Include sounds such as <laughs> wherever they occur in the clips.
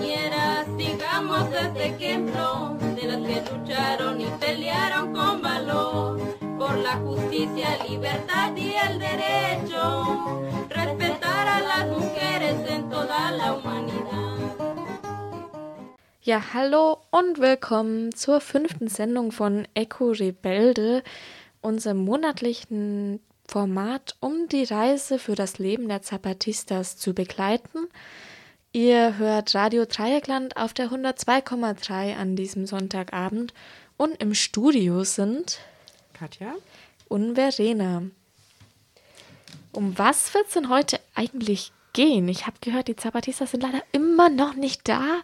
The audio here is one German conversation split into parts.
compañeras, sigamos este ejemplo de las que lucharon y pelearon con valor por la justicia, libertad y el derecho, respetar a las mujeres en toda la humanidad. Ja, hallo und willkommen zur fünften Sendung von Echo Rebelde, unserem monatlichen Format, um die Reise für das Leben der Zapatistas zu begleiten. Ihr hört Radio Dreieckland auf der 102,3 an diesem Sonntagabend und im Studio sind Katja und Verena. Um was wird es denn heute eigentlich gehen? Ich habe gehört, die Zapatistas sind leider immer noch nicht da.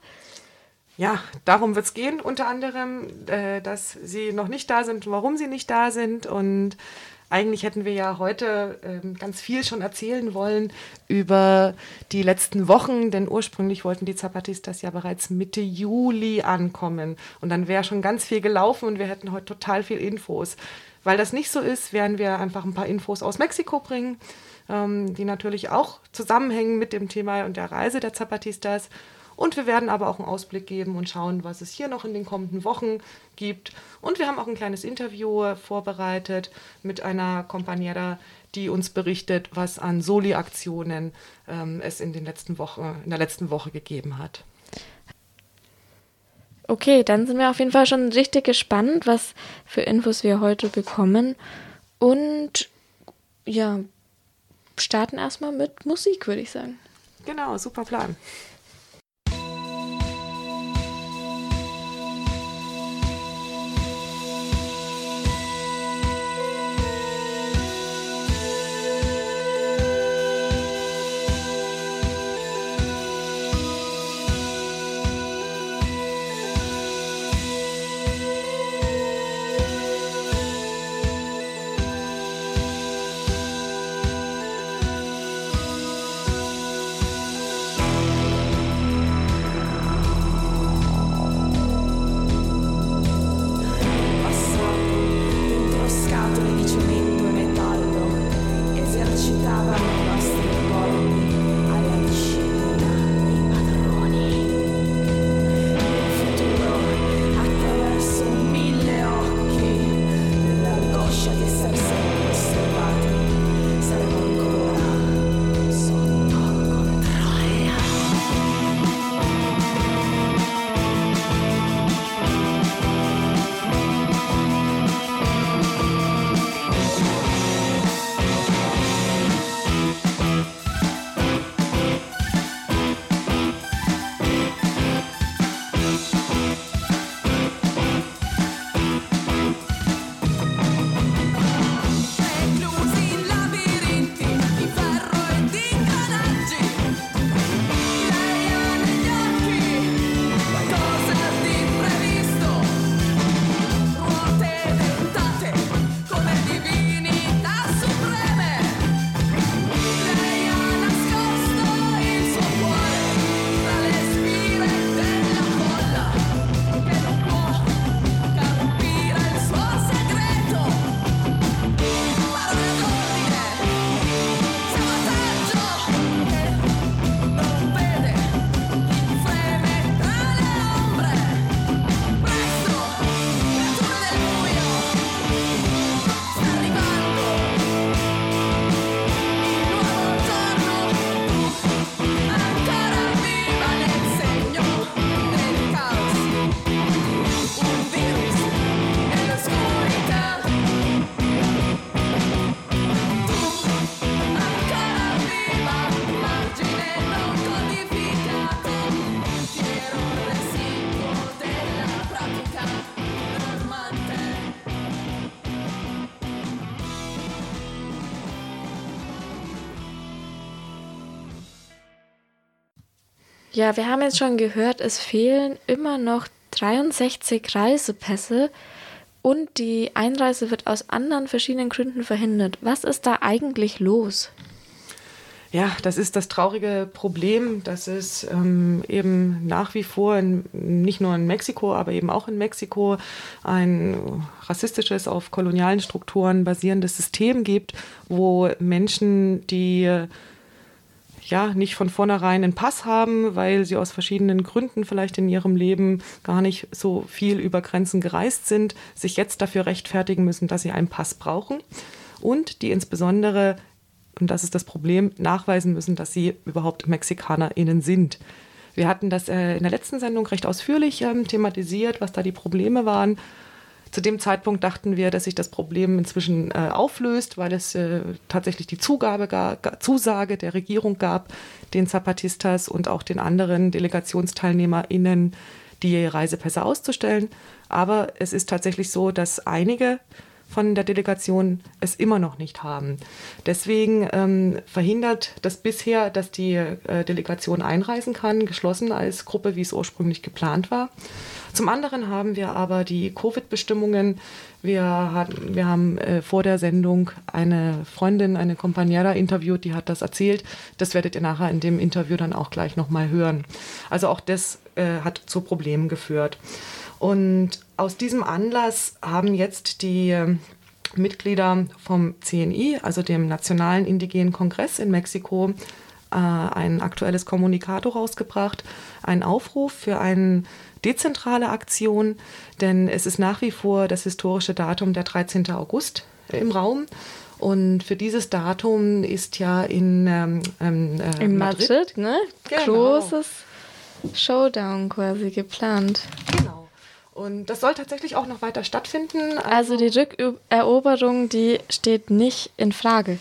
Ja, darum wird es gehen, unter anderem, äh, dass sie noch nicht da sind, warum sie nicht da sind und eigentlich hätten wir ja heute ähm, ganz viel schon erzählen wollen über die letzten Wochen, denn ursprünglich wollten die Zapatistas ja bereits Mitte Juli ankommen. Und dann wäre schon ganz viel gelaufen und wir hätten heute total viel Infos. Weil das nicht so ist, werden wir einfach ein paar Infos aus Mexiko bringen, ähm, die natürlich auch zusammenhängen mit dem Thema und der Reise der Zapatistas. Und wir werden aber auch einen Ausblick geben und schauen, was es hier noch in den kommenden Wochen gibt. Und wir haben auch ein kleines Interview vorbereitet mit einer Companiera, die uns berichtet, was an Soli-Aktionen ähm, es in, den letzten Woche, in der letzten Woche gegeben hat. Okay, dann sind wir auf jeden Fall schon richtig gespannt, was für Infos wir heute bekommen. Und ja, starten erstmal mit Musik, würde ich sagen. Genau, super Plan. Ja, wir haben jetzt schon gehört, es fehlen immer noch 63 Reisepässe und die Einreise wird aus anderen verschiedenen Gründen verhindert. Was ist da eigentlich los? Ja, das ist das traurige Problem, dass es ähm, eben nach wie vor in, nicht nur in Mexiko, aber eben auch in Mexiko ein rassistisches, auf kolonialen Strukturen basierendes System gibt, wo Menschen, die ja nicht von vornherein einen Pass haben, weil sie aus verschiedenen Gründen vielleicht in ihrem Leben gar nicht so viel über Grenzen gereist sind, sich jetzt dafür rechtfertigen müssen, dass sie einen Pass brauchen und die insbesondere, und das ist das Problem, nachweisen müssen, dass sie überhaupt MexikanerInnen sind. Wir hatten das äh, in der letzten Sendung recht ausführlich ähm, thematisiert, was da die Probleme waren. Zu dem Zeitpunkt dachten wir, dass sich das Problem inzwischen äh, auflöst, weil es äh, tatsächlich die Zugabe gar, Zusage der Regierung gab, den Zapatistas und auch den anderen DelegationsteilnehmerInnen die Reisepässe auszustellen. Aber es ist tatsächlich so, dass einige von der Delegation es immer noch nicht haben. Deswegen ähm, verhindert das bisher, dass die äh, Delegation einreisen kann, geschlossen als Gruppe, wie es ursprünglich geplant war. Zum anderen haben wir aber die Covid-Bestimmungen. Wir, wir haben äh, vor der Sendung eine Freundin, eine Companiera interviewt, die hat das erzählt. Das werdet ihr nachher in dem Interview dann auch gleich nochmal hören. Also auch das äh, hat zu Problemen geführt. Und aus diesem Anlass haben jetzt die ähm, Mitglieder vom CNI, also dem Nationalen Indigenen Kongress in Mexiko, äh, ein aktuelles Kommunikator rausgebracht, einen Aufruf für eine dezentrale Aktion, denn es ist nach wie vor das historische Datum der 13. August im Raum. Und für dieses Datum ist ja in, ähm, ähm äh, in Madrid, Madrid ne? Genau. großes Showdown quasi geplant. Genau. Und das soll tatsächlich auch noch weiter stattfinden. Also, also die Rückeroberung, die steht nicht in Frage.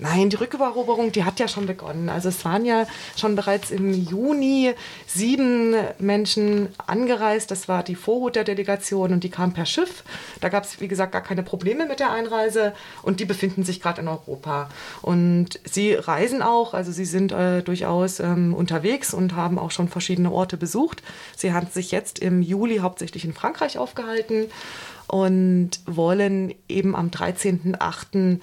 Nein, die Rückeroberung, die hat ja schon begonnen. Also es waren ja schon bereits im Juni sieben Menschen angereist. Das war die Vorhut der Delegation und die kamen per Schiff. Da gab es, wie gesagt, gar keine Probleme mit der Einreise und die befinden sich gerade in Europa. Und sie reisen auch, also sie sind äh, durchaus ähm, unterwegs und haben auch schon verschiedene Orte besucht. Sie haben sich jetzt im Juli hauptsächlich in Frankreich aufgehalten und wollen eben am 13.08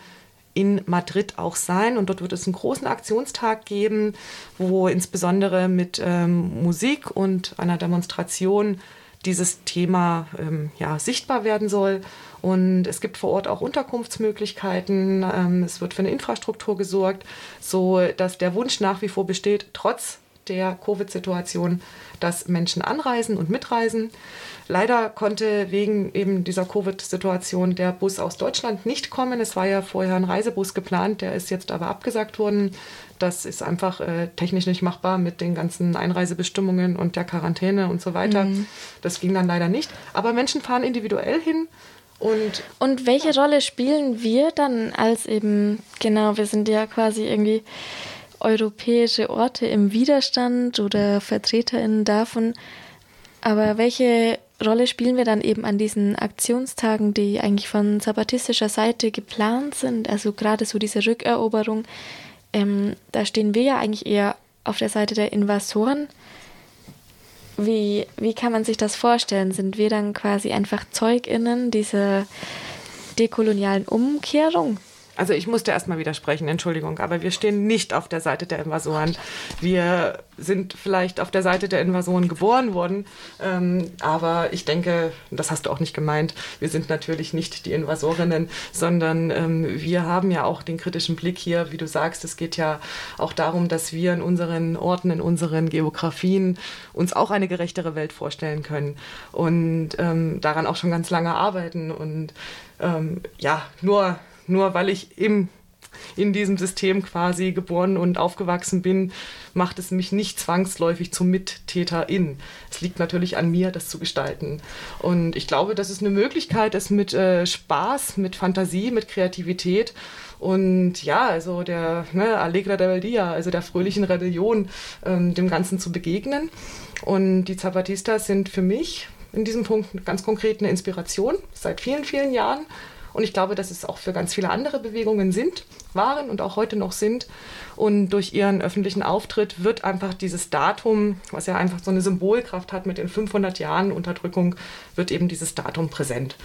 in Madrid auch sein. Und dort wird es einen großen Aktionstag geben, wo insbesondere mit ähm, Musik und einer Demonstration dieses Thema ähm, ja, sichtbar werden soll. Und es gibt vor Ort auch Unterkunftsmöglichkeiten. Ähm, es wird für eine Infrastruktur gesorgt, so dass der Wunsch nach wie vor besteht, trotz der Covid-Situation, dass Menschen anreisen und mitreisen. Leider konnte wegen eben dieser Covid-Situation der Bus aus Deutschland nicht kommen. Es war ja vorher ein Reisebus geplant, der ist jetzt aber abgesagt worden. Das ist einfach äh, technisch nicht machbar mit den ganzen Einreisebestimmungen und der Quarantäne und so weiter. Mhm. Das ging dann leider nicht. Aber Menschen fahren individuell hin. Und, und welche. Rolle spielen wir dann als eben, genau, wir sind ja quasi irgendwie europäische Orte im Widerstand oder VertreterInnen davon. Aber welche Rolle spielen wir dann eben an diesen Aktionstagen, die eigentlich von zapatistischer Seite geplant sind? Also gerade so diese Rückeroberung, ähm, da stehen wir ja eigentlich eher auf der Seite der Invasoren. Wie, wie kann man sich das vorstellen? Sind wir dann quasi einfach ZeugInnen dieser dekolonialen Umkehrung? Also ich musste erstmal widersprechen, Entschuldigung, aber wir stehen nicht auf der Seite der Invasoren. Wir sind vielleicht auf der Seite der Invasoren geboren worden, ähm, aber ich denke, das hast du auch nicht gemeint, wir sind natürlich nicht die Invasorinnen, sondern ähm, wir haben ja auch den kritischen Blick hier, wie du sagst, es geht ja auch darum, dass wir in unseren Orten, in unseren Geografien uns auch eine gerechtere Welt vorstellen können und ähm, daran auch schon ganz lange arbeiten und ähm, ja, nur nur weil ich im, in diesem System quasi geboren und aufgewachsen bin, macht es mich nicht zwangsläufig zum Mittäterin. Es liegt natürlich an mir, das zu gestalten. Und ich glaube, dass es eine Möglichkeit ist, mit äh, Spaß, mit Fantasie, mit Kreativität und ja, also der ne, Allegra del Dia, also der fröhlichen Rebellion, ähm, dem Ganzen zu begegnen. Und die Zapatistas sind für mich in diesem Punkt ganz konkret eine Inspiration seit vielen, vielen Jahren. Und ich glaube, dass es auch für ganz viele andere Bewegungen sind, waren und auch heute noch sind. Und durch ihren öffentlichen Auftritt wird einfach dieses Datum, was ja einfach so eine Symbolkraft hat mit den 500 Jahren Unterdrückung, wird eben dieses Datum präsent.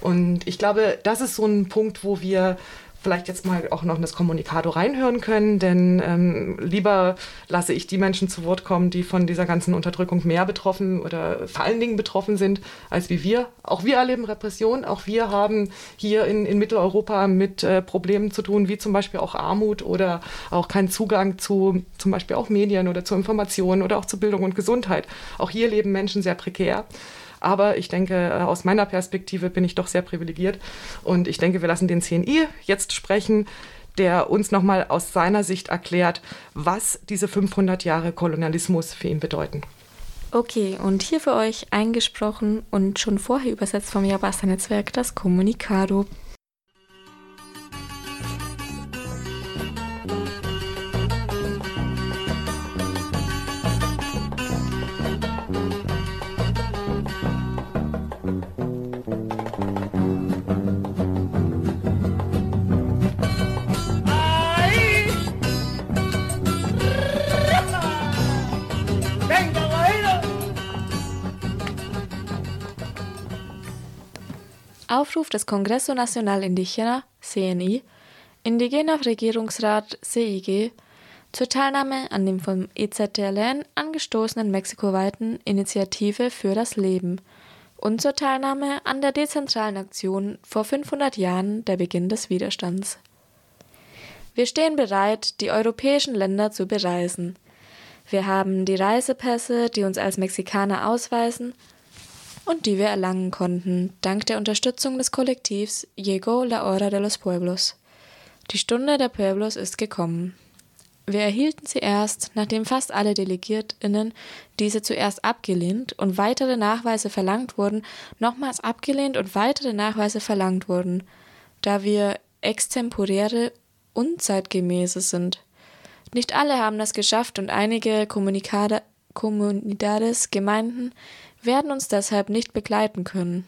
Und ich glaube, das ist so ein Punkt, wo wir vielleicht jetzt mal auch noch in das Kommunikado reinhören können, denn ähm, lieber lasse ich die Menschen zu Wort kommen, die von dieser ganzen Unterdrückung mehr betroffen oder vor allen Dingen betroffen sind, als wie wir. Auch wir erleben Repression, auch wir haben hier in, in Mitteleuropa mit äh, Problemen zu tun, wie zum Beispiel auch Armut oder auch keinen Zugang zu zum Beispiel auch Medien oder zu Informationen oder auch zu Bildung und Gesundheit. Auch hier leben Menschen sehr prekär. Aber ich denke, äh, aus meiner Perspektive bin ich doch sehr privilegiert. Und ich denke, wir lassen den CNI jetzt sprechen, der uns nochmal aus seiner Sicht erklärt, was diese 500 Jahre Kolonialismus für ihn bedeuten. Okay, und hier für euch eingesprochen und schon vorher übersetzt vom Jabasta-Netzwerk das Kommunikado. Aufruf des Congreso Nacional Indígena, CNI, Indigener Regierungsrat CIG, zur Teilnahme an dem vom EZTLN angestoßenen mexikoweiten Initiative für das Leben und zur Teilnahme an der dezentralen Aktion vor 500 Jahren der Beginn des Widerstands. Wir stehen bereit, die europäischen Länder zu bereisen. Wir haben die Reisepässe, die uns als Mexikaner ausweisen und die wir erlangen konnten, dank der Unterstützung des Kollektivs Llegó la Hora de los Pueblos. Die Stunde der Pueblos ist gekommen. Wir erhielten sie erst, nachdem fast alle DelegiertInnen diese zuerst abgelehnt und weitere Nachweise verlangt wurden, nochmals abgelehnt und weitere Nachweise verlangt wurden, da wir extemporäre Unzeitgemäße sind. Nicht alle haben das geschafft und einige Comunidades, Gemeinden werden uns deshalb nicht begleiten können.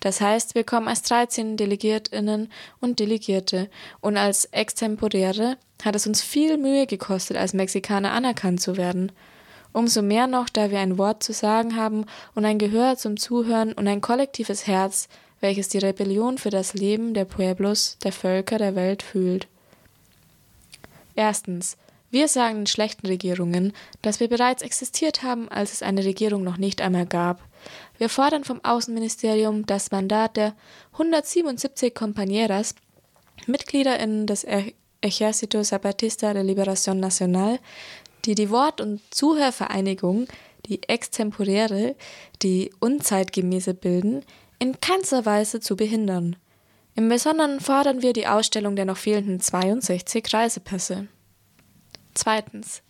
Das heißt, wir kommen als 13 Delegiertinnen und Delegierte und als Extemporäre hat es uns viel Mühe gekostet, als Mexikaner anerkannt zu werden. Umso mehr noch, da wir ein Wort zu sagen haben und ein Gehör zum Zuhören und ein kollektives Herz, welches die Rebellion für das Leben der Pueblos, der Völker der Welt fühlt. Erstens. Wir sagen den schlechten Regierungen, dass wir bereits existiert haben, als es eine Regierung noch nicht einmal gab. Wir fordern vom Außenministerium das Mandat der 177 Compañeras, MitgliederInnen des Ejército Zapatista de Liberación Nacional, die die Wort- und Zuhörvereinigung, die extemporäre, die unzeitgemäße bilden, in keinster Weise zu behindern. Im Besonderen fordern wir die Ausstellung der noch fehlenden 62 Reisepässe. Zweitens.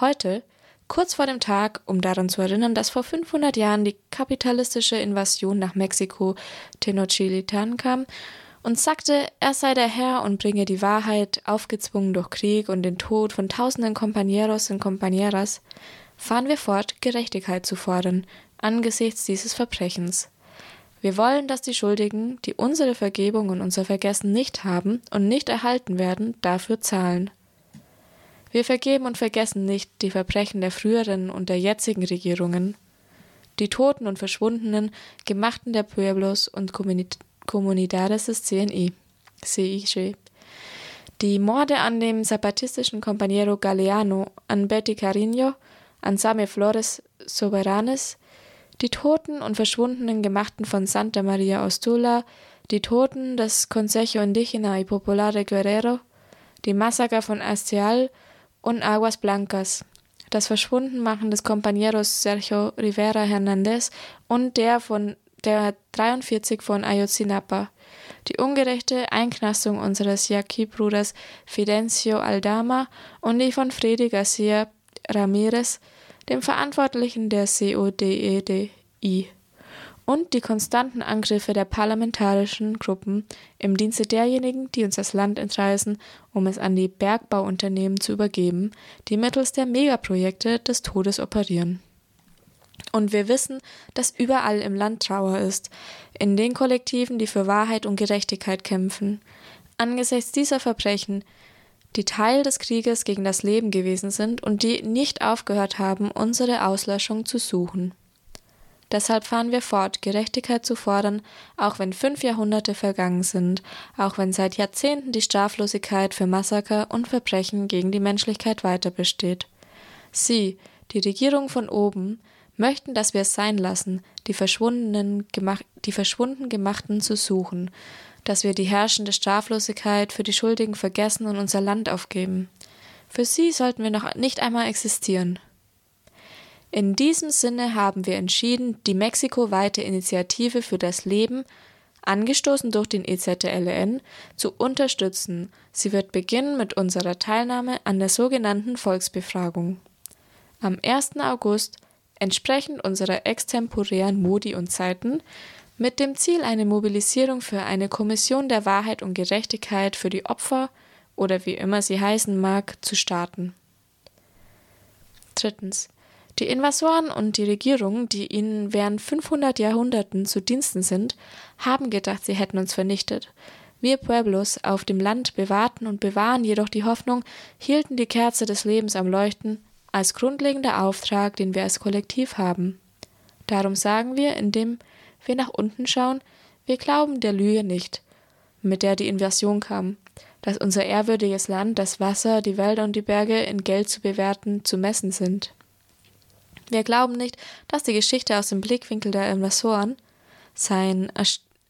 Heute, kurz vor dem Tag, um daran zu erinnern, dass vor 500 Jahren die kapitalistische Invasion nach Mexiko Tenochtitlan kam und sagte, er sei der Herr und bringe die Wahrheit, aufgezwungen durch Krieg und den Tod von tausenden Compañeros und Compañeras, fahren wir fort, Gerechtigkeit zu fordern, angesichts dieses Verbrechens. Wir wollen, dass die Schuldigen, die unsere Vergebung und unser Vergessen nicht haben und nicht erhalten werden, dafür zahlen. Wir vergeben und vergessen nicht die Verbrechen der früheren und der jetzigen Regierungen, die Toten und Verschwundenen, Gemachten der Pueblos und Comunidades des CNI, CIG, die Morde an dem zapatistischen Compañero Galeano, an Betty Cariño, an Same Flores Soberanes, die Toten und Verschwundenen Gemachten von Santa Maria Ostula, die Toten des Consejo Indígena y Popular de Guerrero, die Massaker von Astial und Aguas Blancas, das Verschwundenmachen des Compañeros Sergio Rivera Hernández und der von der 43 von Ayotzinapa, die ungerechte Einknastung unseres Yaqui-Bruders Fidencio Aldama und die von Freddy Garcia Ramirez, dem Verantwortlichen der CODEDI und die konstanten Angriffe der parlamentarischen Gruppen im Dienste derjenigen, die uns das Land entreißen, um es an die Bergbauunternehmen zu übergeben, die mittels der Megaprojekte des Todes operieren. Und wir wissen, dass überall im Land Trauer ist, in den Kollektiven, die für Wahrheit und Gerechtigkeit kämpfen. Angesichts dieser Verbrechen, die Teil des Krieges gegen das Leben gewesen sind und die nicht aufgehört haben, unsere Auslöschung zu suchen. Deshalb fahren wir fort, Gerechtigkeit zu fordern, auch wenn fünf Jahrhunderte vergangen sind, auch wenn seit Jahrzehnten die Straflosigkeit für Massaker und Verbrechen gegen die Menschlichkeit weiter besteht. Sie, die Regierung von oben, möchten, dass wir es sein lassen, die, verschwundenen, die verschwunden Gemachten zu suchen, dass wir die herrschende Straflosigkeit für die Schuldigen vergessen und unser Land aufgeben. Für sie sollten wir noch nicht einmal existieren. In diesem Sinne haben wir entschieden, die mexikoweite Initiative für das Leben, angestoßen durch den EZLN, zu unterstützen. Sie wird beginnen mit unserer Teilnahme an der sogenannten Volksbefragung. Am 1. August, entsprechend unserer extemporären Modi und Zeiten, mit dem Ziel, eine Mobilisierung für eine Kommission der Wahrheit und Gerechtigkeit für die Opfer oder wie immer sie heißen mag, zu starten. Drittens. Die Invasoren und die Regierungen, die ihnen während 500 Jahrhunderten zu Diensten sind, haben gedacht, sie hätten uns vernichtet. Wir Pueblos auf dem Land bewahrten und bewahren jedoch die Hoffnung, hielten die Kerze des Lebens am Leuchten als grundlegender Auftrag, den wir als Kollektiv haben. Darum sagen wir, indem wir nach unten schauen, wir glauben der Lüge nicht, mit der die Invasion kam, dass unser ehrwürdiges Land, das Wasser, die Wälder und die Berge in Geld zu bewerten, zu messen sind. Wir glauben nicht, dass die Geschichte aus dem Blickwinkel der Invasoren, sein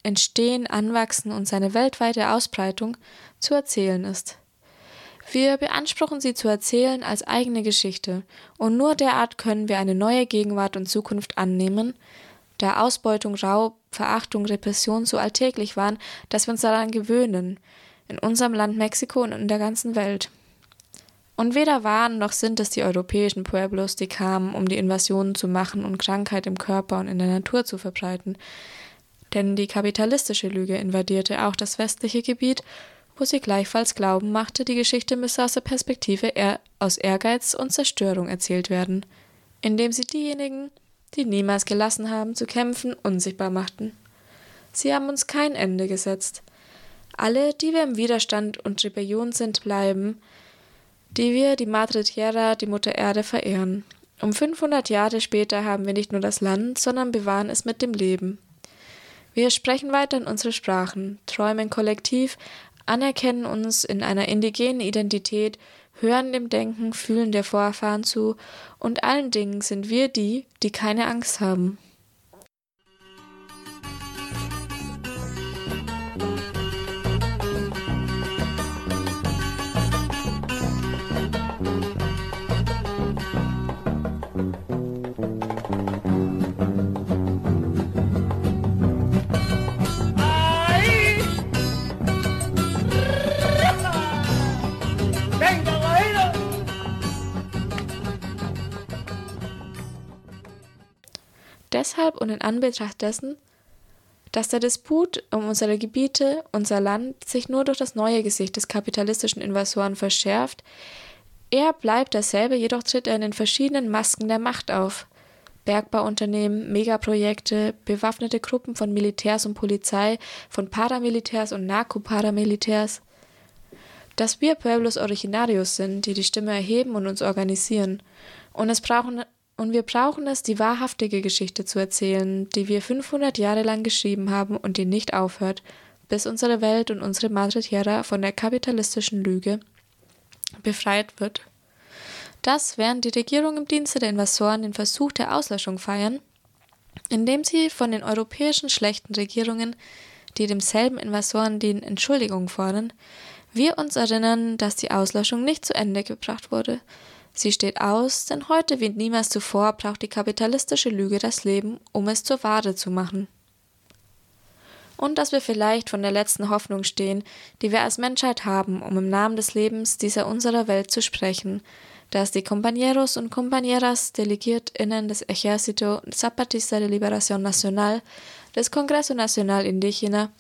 Entstehen, Anwachsen und seine weltweite Ausbreitung zu erzählen ist. Wir beanspruchen sie zu erzählen als eigene Geschichte, und nur derart können wir eine neue Gegenwart und Zukunft annehmen, da Ausbeutung, Raub, Verachtung, Repression so alltäglich waren, dass wir uns daran gewöhnen, in unserem Land Mexiko und in der ganzen Welt. Und weder waren noch sind es die europäischen Pueblos, die kamen, um die Invasionen zu machen und Krankheit im Körper und in der Natur zu verbreiten. Denn die kapitalistische Lüge invadierte auch das westliche Gebiet, wo sie gleichfalls glauben machte, die Geschichte müsse aus der Perspektive aus Ehrgeiz und Zerstörung erzählt werden, indem sie diejenigen, die niemals gelassen haben zu kämpfen, unsichtbar machten. Sie haben uns kein Ende gesetzt. Alle, die wir im Widerstand und Rebellion sind, bleiben, die wir, die Madre Tierra, die Mutter Erde, verehren. Um 500 Jahre später haben wir nicht nur das Land, sondern bewahren es mit dem Leben. Wir sprechen weiter in unsere Sprachen, träumen kollektiv, anerkennen uns in einer indigenen Identität, hören dem Denken, Fühlen der Vorfahren zu, und allen Dingen sind wir die, die keine Angst haben. Deshalb und in Anbetracht dessen, dass der Disput um unsere Gebiete, unser Land, sich nur durch das neue Gesicht des kapitalistischen Invasoren verschärft, er bleibt dasselbe, jedoch tritt er in den verschiedenen Masken der Macht auf. Bergbauunternehmen, Megaprojekte, bewaffnete Gruppen von Militärs und Polizei, von Paramilitärs und Narkoparamilitärs. Dass wir Pueblos Originarios sind, die die Stimme erheben und uns organisieren. Und es brauchen und wir brauchen es, die wahrhaftige Geschichte zu erzählen, die wir 500 Jahre lang geschrieben haben und die nicht aufhört, bis unsere Welt und unsere Madre Tierra von der kapitalistischen Lüge befreit wird. Das, während die Regierung im Dienste der Investoren den Versuch der Auslöschung feiern, indem sie von den europäischen schlechten Regierungen, die demselben Investoren dienen, Entschuldigung fordern, wir uns erinnern, dass die Auslöschung nicht zu Ende gebracht wurde, Sie steht aus, denn heute wie niemals zuvor braucht die kapitalistische Lüge das Leben, um es zur Ware zu machen. Und dass wir vielleicht von der letzten Hoffnung stehen, die wir als Menschheit haben, um im Namen des Lebens dieser unserer Welt zu sprechen, dass die Compañeros und Compañeras DelegiertInnen des Ejército Zapatista de Liberación Nacional, des Congreso Nacional Indígena,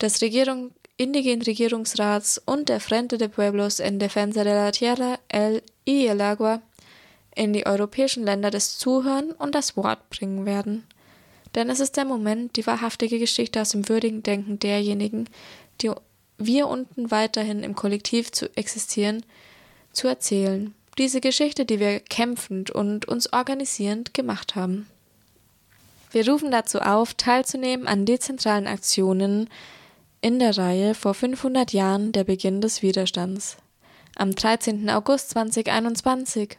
des Regierung indigenen Regierungsrats und der Frente de Pueblos en Defensa de la Tierra, el y el Agua in die europäischen Länder das Zuhören und das Wort bringen werden. Denn es ist der Moment, die wahrhaftige Geschichte aus dem würdigen Denken derjenigen, die wir unten weiterhin im Kollektiv zu existieren, zu erzählen. Diese Geschichte, die wir kämpfend und uns organisierend gemacht haben. Wir rufen dazu auf, teilzunehmen an dezentralen Aktionen in der Reihe vor 500 Jahren der Beginn des Widerstands. Am 13. August 2021.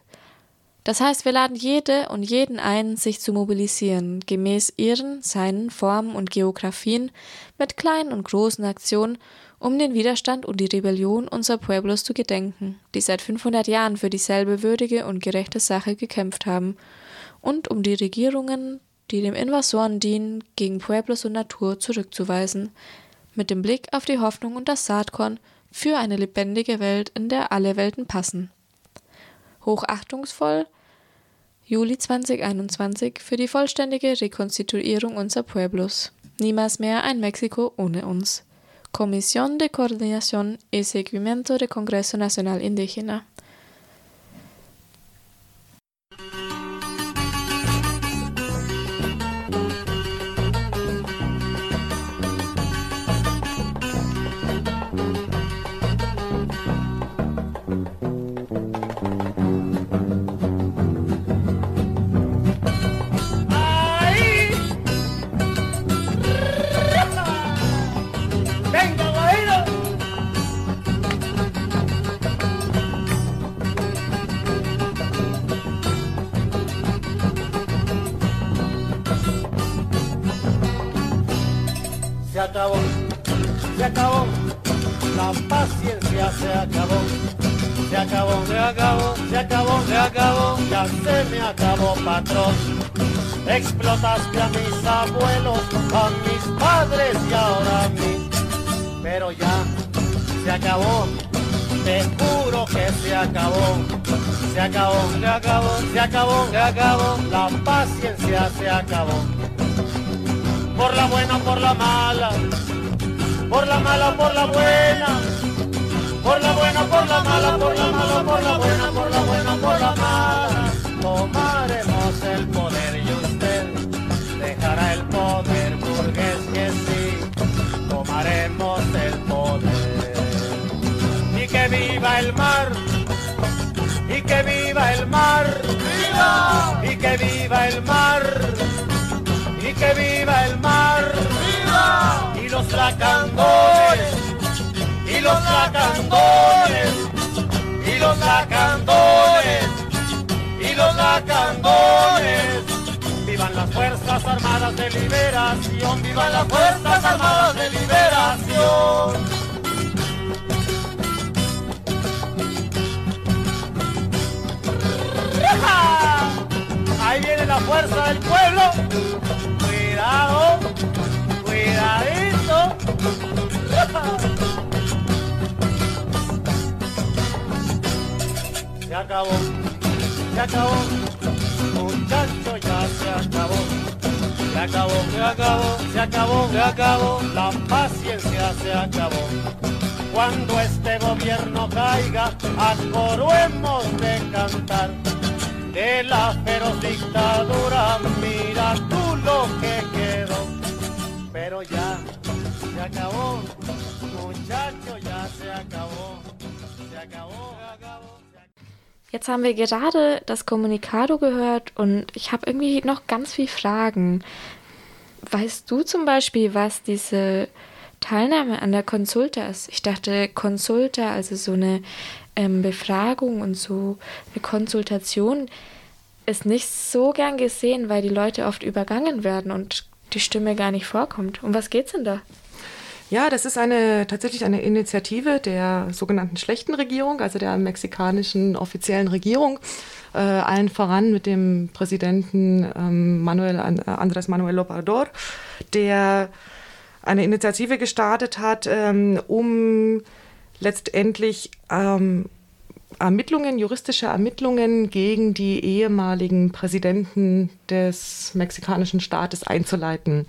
Das heißt, wir laden jede und jeden ein, sich zu mobilisieren, gemäß ihren, seinen Formen und Geografien, mit kleinen und großen Aktionen, um den Widerstand und die Rebellion unserer Pueblos zu gedenken, die seit 500 Jahren für dieselbe würdige und gerechte Sache gekämpft haben, und um die Regierungen, die dem Invasoren dienen, gegen Pueblos und Natur zurückzuweisen, mit dem Blick auf die Hoffnung und das Saatkorn für eine lebendige Welt, in der alle Welten passen. Hochachtungsvoll Juli 2021 für die vollständige Rekonstituierung unserer Pueblos. Niemals mehr ein Mexiko ohne uns. Comisión de Coordinación y Seguimiento del Congreso Nacional Indígena. Acabó, se acabó, se acabó, la paciencia se acabó por la buena, por la mala, por la mala, por la buena, por la buena, por la mala, por la mala, por la buena, por la buena, por la mala. Tomaremos el poder y usted dejará el poder, burgués que sí, tomaremos el poder. Y que viva el mar, y que viva el mar, ¡Viva! y que viva el mar y que viva el mar, ¡Viva! y los lacandones, y los lacandones, y los lacandones, y los lacandones. Vivan las Fuerzas Armadas de Liberación, vivan las Fuerzas Armadas de Liberación. Fuerza del pueblo. Cuidado, cuidadito. <laughs> Se acabó, se acabó, muchacho, ya se acabó. Se acabó, se acabó, se acabó, se acabó, la paciencia se acabó. Cuando este gobierno caiga, a de cantar de la feroz dictadura, mira tú lo que quedó. Pero ya se acabó, muchacho, ya se acabó, se acabó, se acabó. Jetzt haben wir gerade das Kommunikado gehört und ich habe irgendwie noch ganz viele Fragen. Weißt du zum Beispiel, was diese Teilnahme an der Konsulta ist? Ich dachte, Konsulta, also so eine ähm, Befragung und so eine Konsultation ist nicht so gern gesehen, weil die Leute oft übergangen werden und die Stimme gar nicht vorkommt. Um was geht's denn da? Ja, das ist eine tatsächlich eine Initiative der sogenannten schlechten Regierung, also der mexikanischen offiziellen Regierung, äh, allen voran mit dem Präsidenten ähm, Manuel Andrés Manuel López der eine Initiative gestartet hat, ähm, um letztendlich ähm, Ermittlungen, juristische Ermittlungen gegen die ehemaligen Präsidenten des mexikanischen Staates einzuleiten.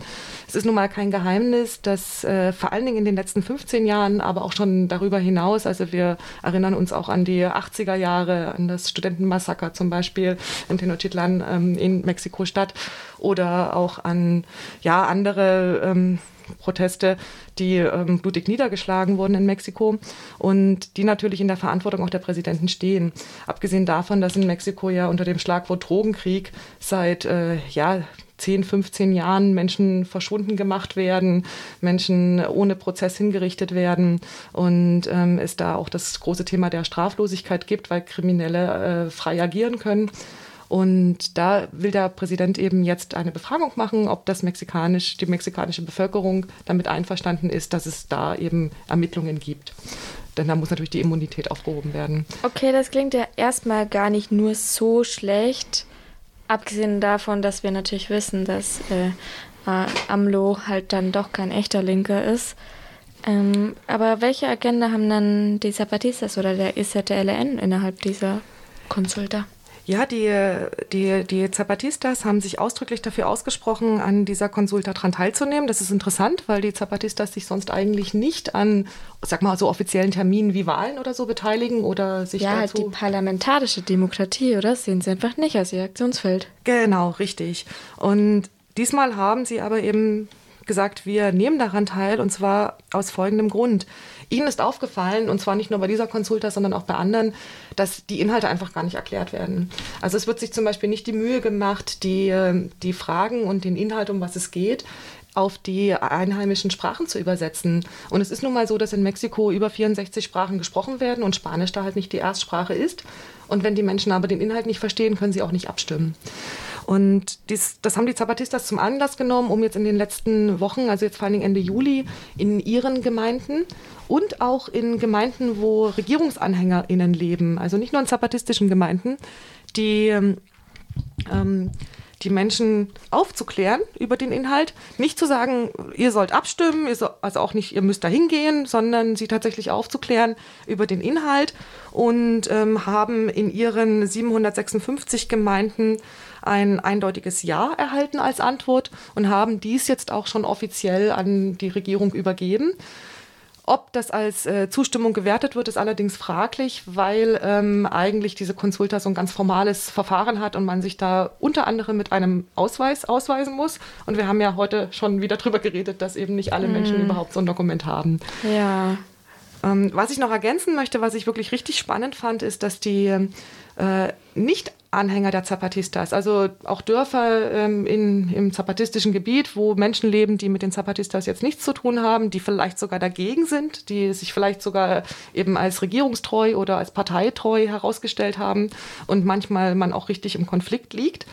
Es ist nun mal kein Geheimnis, dass äh, vor allen Dingen in den letzten 15 Jahren, aber auch schon darüber hinaus, also wir erinnern uns auch an die 80er Jahre, an das Studentenmassaker zum Beispiel in Tenochtitlan ähm, in Mexiko-Stadt oder auch an ja, andere ähm, Proteste, die ähm, blutig niedergeschlagen wurden in Mexiko und die natürlich in der Verantwortung auch der Präsidenten stehen. Abgesehen davon, dass in Mexiko ja unter dem Schlagwort Drogenkrieg seit äh, ja, 10, 15 Jahren Menschen verschwunden gemacht werden, Menschen ohne Prozess hingerichtet werden und ähm, es da auch das große Thema der Straflosigkeit gibt, weil Kriminelle äh, frei agieren können. Und da will der Präsident eben jetzt eine Befragung machen, ob das mexikanisch, die mexikanische Bevölkerung damit einverstanden ist, dass es da eben Ermittlungen gibt. Denn da muss natürlich die Immunität aufgehoben werden. Okay, das klingt ja erstmal gar nicht nur so schlecht. Abgesehen davon, dass wir natürlich wissen, dass äh, äh, AMLO halt dann doch kein echter Linker ist. Ähm, aber welche Agenda haben dann die Zapatistas oder der IZLN innerhalb dieser Konsulta? Ja, die, die, die Zapatistas haben sich ausdrücklich dafür ausgesprochen, an dieser Konsulta dran teilzunehmen. Das ist interessant, weil die Zapatistas sich sonst eigentlich nicht an, sag mal, so offiziellen Terminen wie Wahlen oder so beteiligen oder sich Ja, dazu halt die parlamentarische Demokratie, oder? Das sehen sie einfach nicht als ihr Aktionsfeld. Genau, richtig. Und diesmal haben sie aber eben gesagt, wir nehmen daran teil und zwar aus folgendem Grund. Ihnen ist aufgefallen, und zwar nicht nur bei dieser Konsulta, sondern auch bei anderen, dass die Inhalte einfach gar nicht erklärt werden. Also es wird sich zum Beispiel nicht die Mühe gemacht, die, äh, die Fragen und den Inhalt, um was es geht, auf die einheimischen Sprachen zu übersetzen. Und es ist nun mal so, dass in Mexiko über 64 Sprachen gesprochen werden und Spanisch da halt nicht die Erstsprache ist. Und wenn die Menschen aber den Inhalt nicht verstehen, können sie auch nicht abstimmen. Und dies, das haben die Zapatistas zum Anlass genommen, um jetzt in den letzten Wochen, also jetzt vor allen Dingen Ende Juli, in ihren Gemeinden und auch in Gemeinden, wo RegierungsanhängerInnen leben, also nicht nur in zapatistischen Gemeinden, die ähm, die Menschen aufzuklären über den Inhalt. Nicht zu sagen, ihr sollt abstimmen, ihr soll, also auch nicht, ihr müsst da hingehen, sondern sie tatsächlich aufzuklären über den Inhalt und ähm, haben in ihren 756 Gemeinden ein eindeutiges Ja erhalten als Antwort und haben dies jetzt auch schon offiziell an die Regierung übergeben. Ob das als äh, Zustimmung gewertet wird, ist allerdings fraglich, weil ähm, eigentlich diese Konsulta so ein ganz formales Verfahren hat und man sich da unter anderem mit einem Ausweis ausweisen muss. Und wir haben ja heute schon wieder darüber geredet, dass eben nicht alle Menschen Mm. überhaupt so ein Dokument haben. Ja. Ähm, was ich noch ergänzen möchte, was ich wirklich richtig spannend fand, ist, dass die äh, Nicht-Anhänger der Zapatistas, also auch Dörfer ähm, in, im zapatistischen Gebiet, wo Menschen leben, die mit den Zapatistas jetzt nichts zu tun haben, die vielleicht sogar dagegen sind, die sich vielleicht sogar eben als regierungstreu oder als parteitreu herausgestellt haben und manchmal man auch richtig im Konflikt liegt.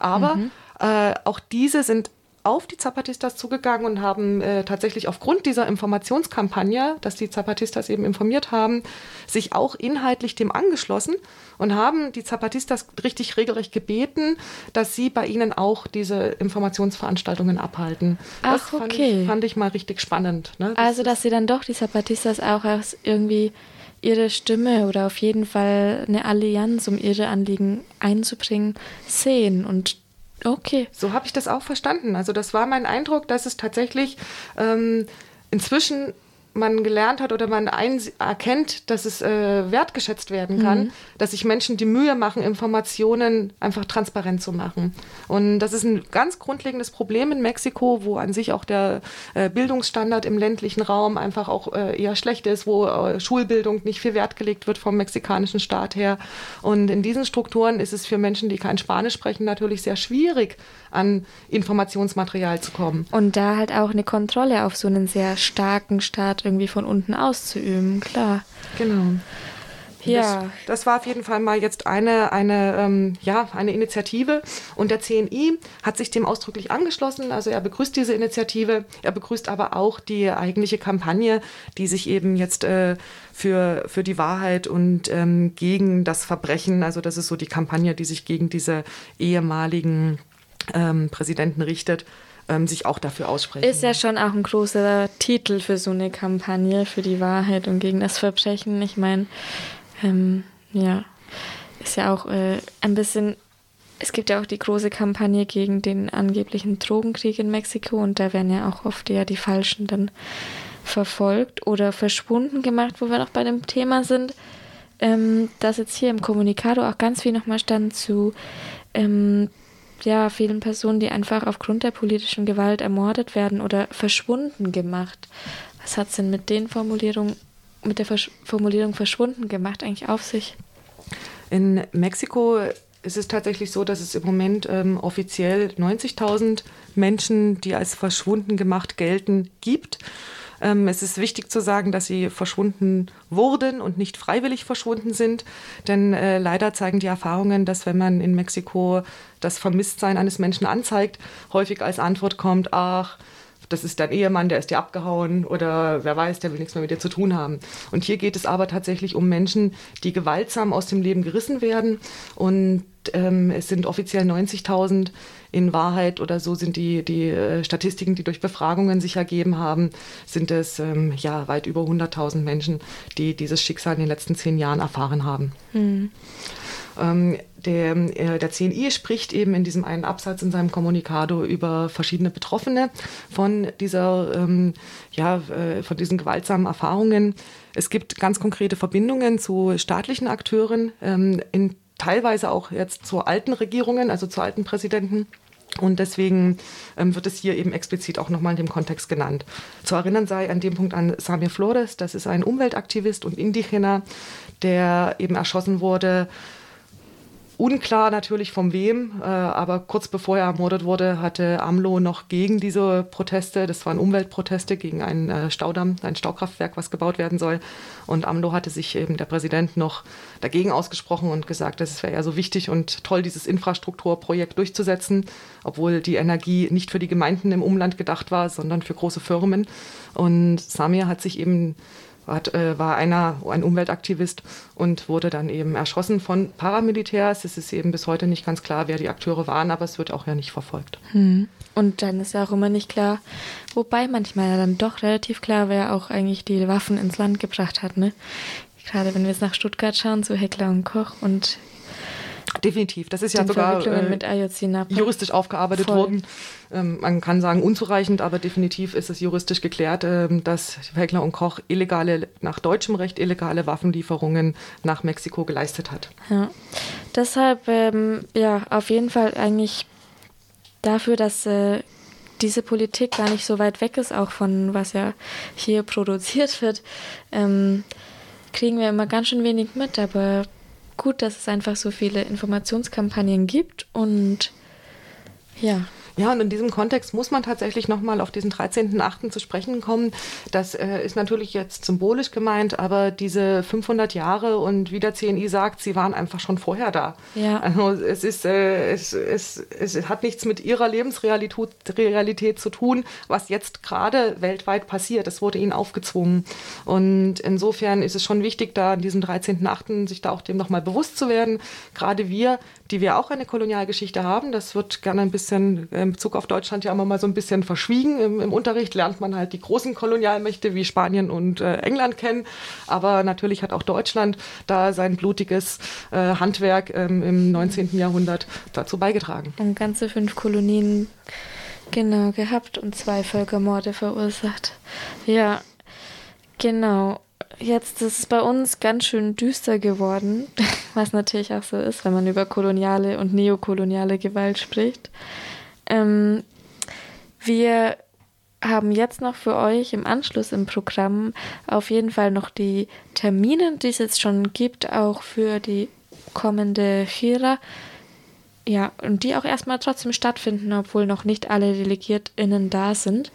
Aber äh, auch diese sind auf die Zapatistas zugegangen und haben äh, tatsächlich aufgrund dieser Informationskampagne, dass die Zapatistas eben informiert haben, sich auch inhaltlich dem angeschlossen und haben die Zapatistas richtig regelrecht gebeten, dass sie bei ihnen auch diese Informationsveranstaltungen abhalten. das Ach, fand, okay. ich, fand ich mal richtig spannend. Ne? Das Also, dass sie dann doch die Zapatistas auch als irgendwie ihre Stimme oder auf jeden Fall eine Allianz, um ihre Anliegen einzubringen, sehen. Und okay. So habe ich das auch verstanden. Also das war mein Eindruck, dass es tatsächlich ähm, inzwischen man gelernt hat oder man erkennt, dass es äh, wertgeschätzt werden kann, dass sich Menschen die Mühe machen, Informationen einfach transparent zu machen. Und das ist ein ganz grundlegendes Problem in Mexiko, wo an sich auch der äh, Bildungsstandard im ländlichen Raum einfach auch äh, eher schlecht ist, wo äh, Schulbildung nicht viel Wert gelegt wird vom mexikanischen Staat her. Und in diesen Strukturen ist es für Menschen, die kein Spanisch sprechen, natürlich sehr schwierig, an Informationsmaterial zu kommen. Und da halt auch eine Kontrolle auf so einen sehr starken Staat irgendwie von unten auszuüben, klar. Genau. Ja. Das, das war auf jeden Fall mal jetzt eine, eine, ähm, ja, eine Initiative. Und der CNI hat sich dem ausdrücklich angeschlossen. Also er begrüßt diese Initiative. Er begrüßt aber auch die eigentliche Kampagne, die sich eben jetzt äh, für, für die Wahrheit und ähm, gegen das Verbrechen, also das ist so die Kampagne, die sich gegen diese ehemaligen ähm, Präsidenten richtet, ähm, sich auch dafür aussprechen. Ist ja schon auch ein großer Titel für so eine Kampagne für die Wahrheit und gegen das Verbrechen. Ich meine, ähm, ja, ist ja auch äh, ein bisschen. Es gibt ja auch die große Kampagne gegen den angeblichen Drogenkrieg in Mexiko und da werden ja auch oft eher die Falschen dann verfolgt oder verschwunden gemacht, wo wir noch bei dem Thema sind. Ähm, dass jetzt hier im Kommunikato auch ganz viel nochmal stand zu ähm, ja, vielen Personen, die einfach aufgrund der politischen Gewalt ermordet werden oder verschwunden gemacht. Was hat es denn mit den Formulierungen, mit der Versch Formulierung verschwunden gemacht eigentlich auf sich? In Mexiko es ist tatsächlich so, dass es im Moment ähm, offiziell 90.000 Menschen, die als verschwunden gemacht gelten, gibt. Ähm, es ist wichtig zu sagen, dass sie verschwunden wurden und nicht freiwillig verschwunden sind. Denn äh, leider zeigen die Erfahrungen, dass wenn man in Mexiko das Vermisstsein eines Menschen anzeigt, häufig als Antwort kommt, ach, das ist dein Ehemann, der ist dir abgehauen oder wer weiß, der will nichts mehr mit dir zu tun haben. Und hier geht es aber tatsächlich um Menschen, die gewaltsam aus dem Leben gerissen werden. Und ähm, es sind offiziell 90.000 in Wahrheit oder so sind die, die äh, Statistiken, die durch Befragungen sich ergeben haben, sind es ähm, ja weit über 100.000 Menschen, die dieses Schicksal in den letzten zehn Jahren erfahren haben. Mhm. Ähm, der, äh, der CNI spricht eben in diesem einen Absatz in seinem Kommunikado über verschiedene Betroffene von dieser, ähm, ja, äh, von diesen gewaltsamen Erfahrungen. Es gibt ganz konkrete Verbindungen zu staatlichen Akteuren, ähm, in, teilweise auch jetzt zu alten Regierungen, also zu alten Präsidenten. Und deswegen ähm, wird es hier eben explizit auch nochmal in dem Kontext genannt. Zu erinnern sei an dem Punkt an Samir Flores, das ist ein Umweltaktivist und Indigener, der eben erschossen wurde Unklar natürlich von wem, äh, aber kurz bevor er ermordet wurde, hatte AMLO noch gegen diese Proteste, das waren Umweltproteste gegen einen äh, Staudamm, ein Staukraftwerk, was gebaut werden soll. Und AMLO hatte sich eben der Präsident noch dagegen ausgesprochen und gesagt, es wäre ja so wichtig und toll, dieses Infrastrukturprojekt durchzusetzen, obwohl die Energie nicht für die Gemeinden im Umland gedacht war, sondern für große Firmen. Und Samir hat sich eben hat, äh, war einer, ein Umweltaktivist und wurde dann eben erschossen von Paramilitärs. Es ist eben bis heute nicht ganz klar, wer die Akteure waren, aber es wird auch ja nicht verfolgt. Hm. Und dann ist ja auch immer nicht klar, wobei manchmal ja dann doch relativ klar, wer auch eigentlich die Waffen ins Land gebracht hat. Ne? Gerade wenn wir jetzt nach Stuttgart schauen, zu Heckler und Koch und Definitiv. Das ist ja sogar äh, juristisch aufgearbeitet Voll. worden. Ähm, man kann sagen unzureichend, aber definitiv ist es juristisch geklärt, äh, dass Heckler und Koch illegale, nach deutschem Recht illegale Waffenlieferungen nach Mexiko geleistet hat. Ja. Deshalb, ähm, ja, auf jeden Fall eigentlich dafür, dass äh, diese Politik gar nicht so weit weg ist, auch von was ja hier produziert wird, ähm, kriegen wir immer ganz schön wenig mit, aber gut, dass es einfach so viele Informationskampagnen gibt und ja. Ja, und in diesem Kontext muss man tatsächlich nochmal auf diesen 13.8. zu sprechen kommen. Das äh, ist natürlich jetzt symbolisch gemeint, aber diese 500 Jahre und wie der CNI sagt, sie waren einfach schon vorher da. Ja. Also es, ist, äh, es, es, es hat nichts mit ihrer Lebensrealität Realität zu tun, was jetzt gerade weltweit passiert. Es wurde ihnen aufgezwungen. Und insofern ist es schon wichtig, da an diesem 13.8. sich da auch dem nochmal bewusst zu werden. Gerade wir, die wir auch eine Kolonialgeschichte haben, das wird gerne ein bisschen in Bezug auf Deutschland ja immer mal so ein bisschen verschwiegen. Im, Im, Unterricht lernt man halt die großen Kolonialmächte wie Spanien und äh, England kennen. Aber natürlich hat auch Deutschland da sein blutiges äh, Handwerk ähm, im 19. Jahrhundert dazu beigetragen. Und ganze fünf Kolonien genau gehabt und zwei Völkermorde verursacht. Ja, genau. Jetzt ist es bei uns ganz schön düster geworden, <laughs> was natürlich auch so ist, wenn man über koloniale und neokoloniale Gewalt spricht. Ähm, wir haben jetzt noch für euch im Anschluss im Programm auf jeden Fall noch die Termine, die es jetzt schon gibt, auch für die kommende Chira. Ja, und die auch erstmal trotzdem stattfinden, obwohl noch nicht alle DelegiertInnen da sind.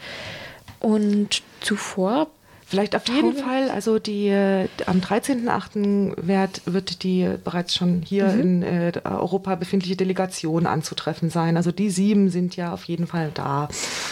Und zuvor Vielleicht auf jeden Fall, also die äh, am 13.8. Wird, wird die bereits schon hier mhm. in äh, Europa befindliche Delegation anzutreffen sein. Also die sieben sind ja auf jeden Fall da.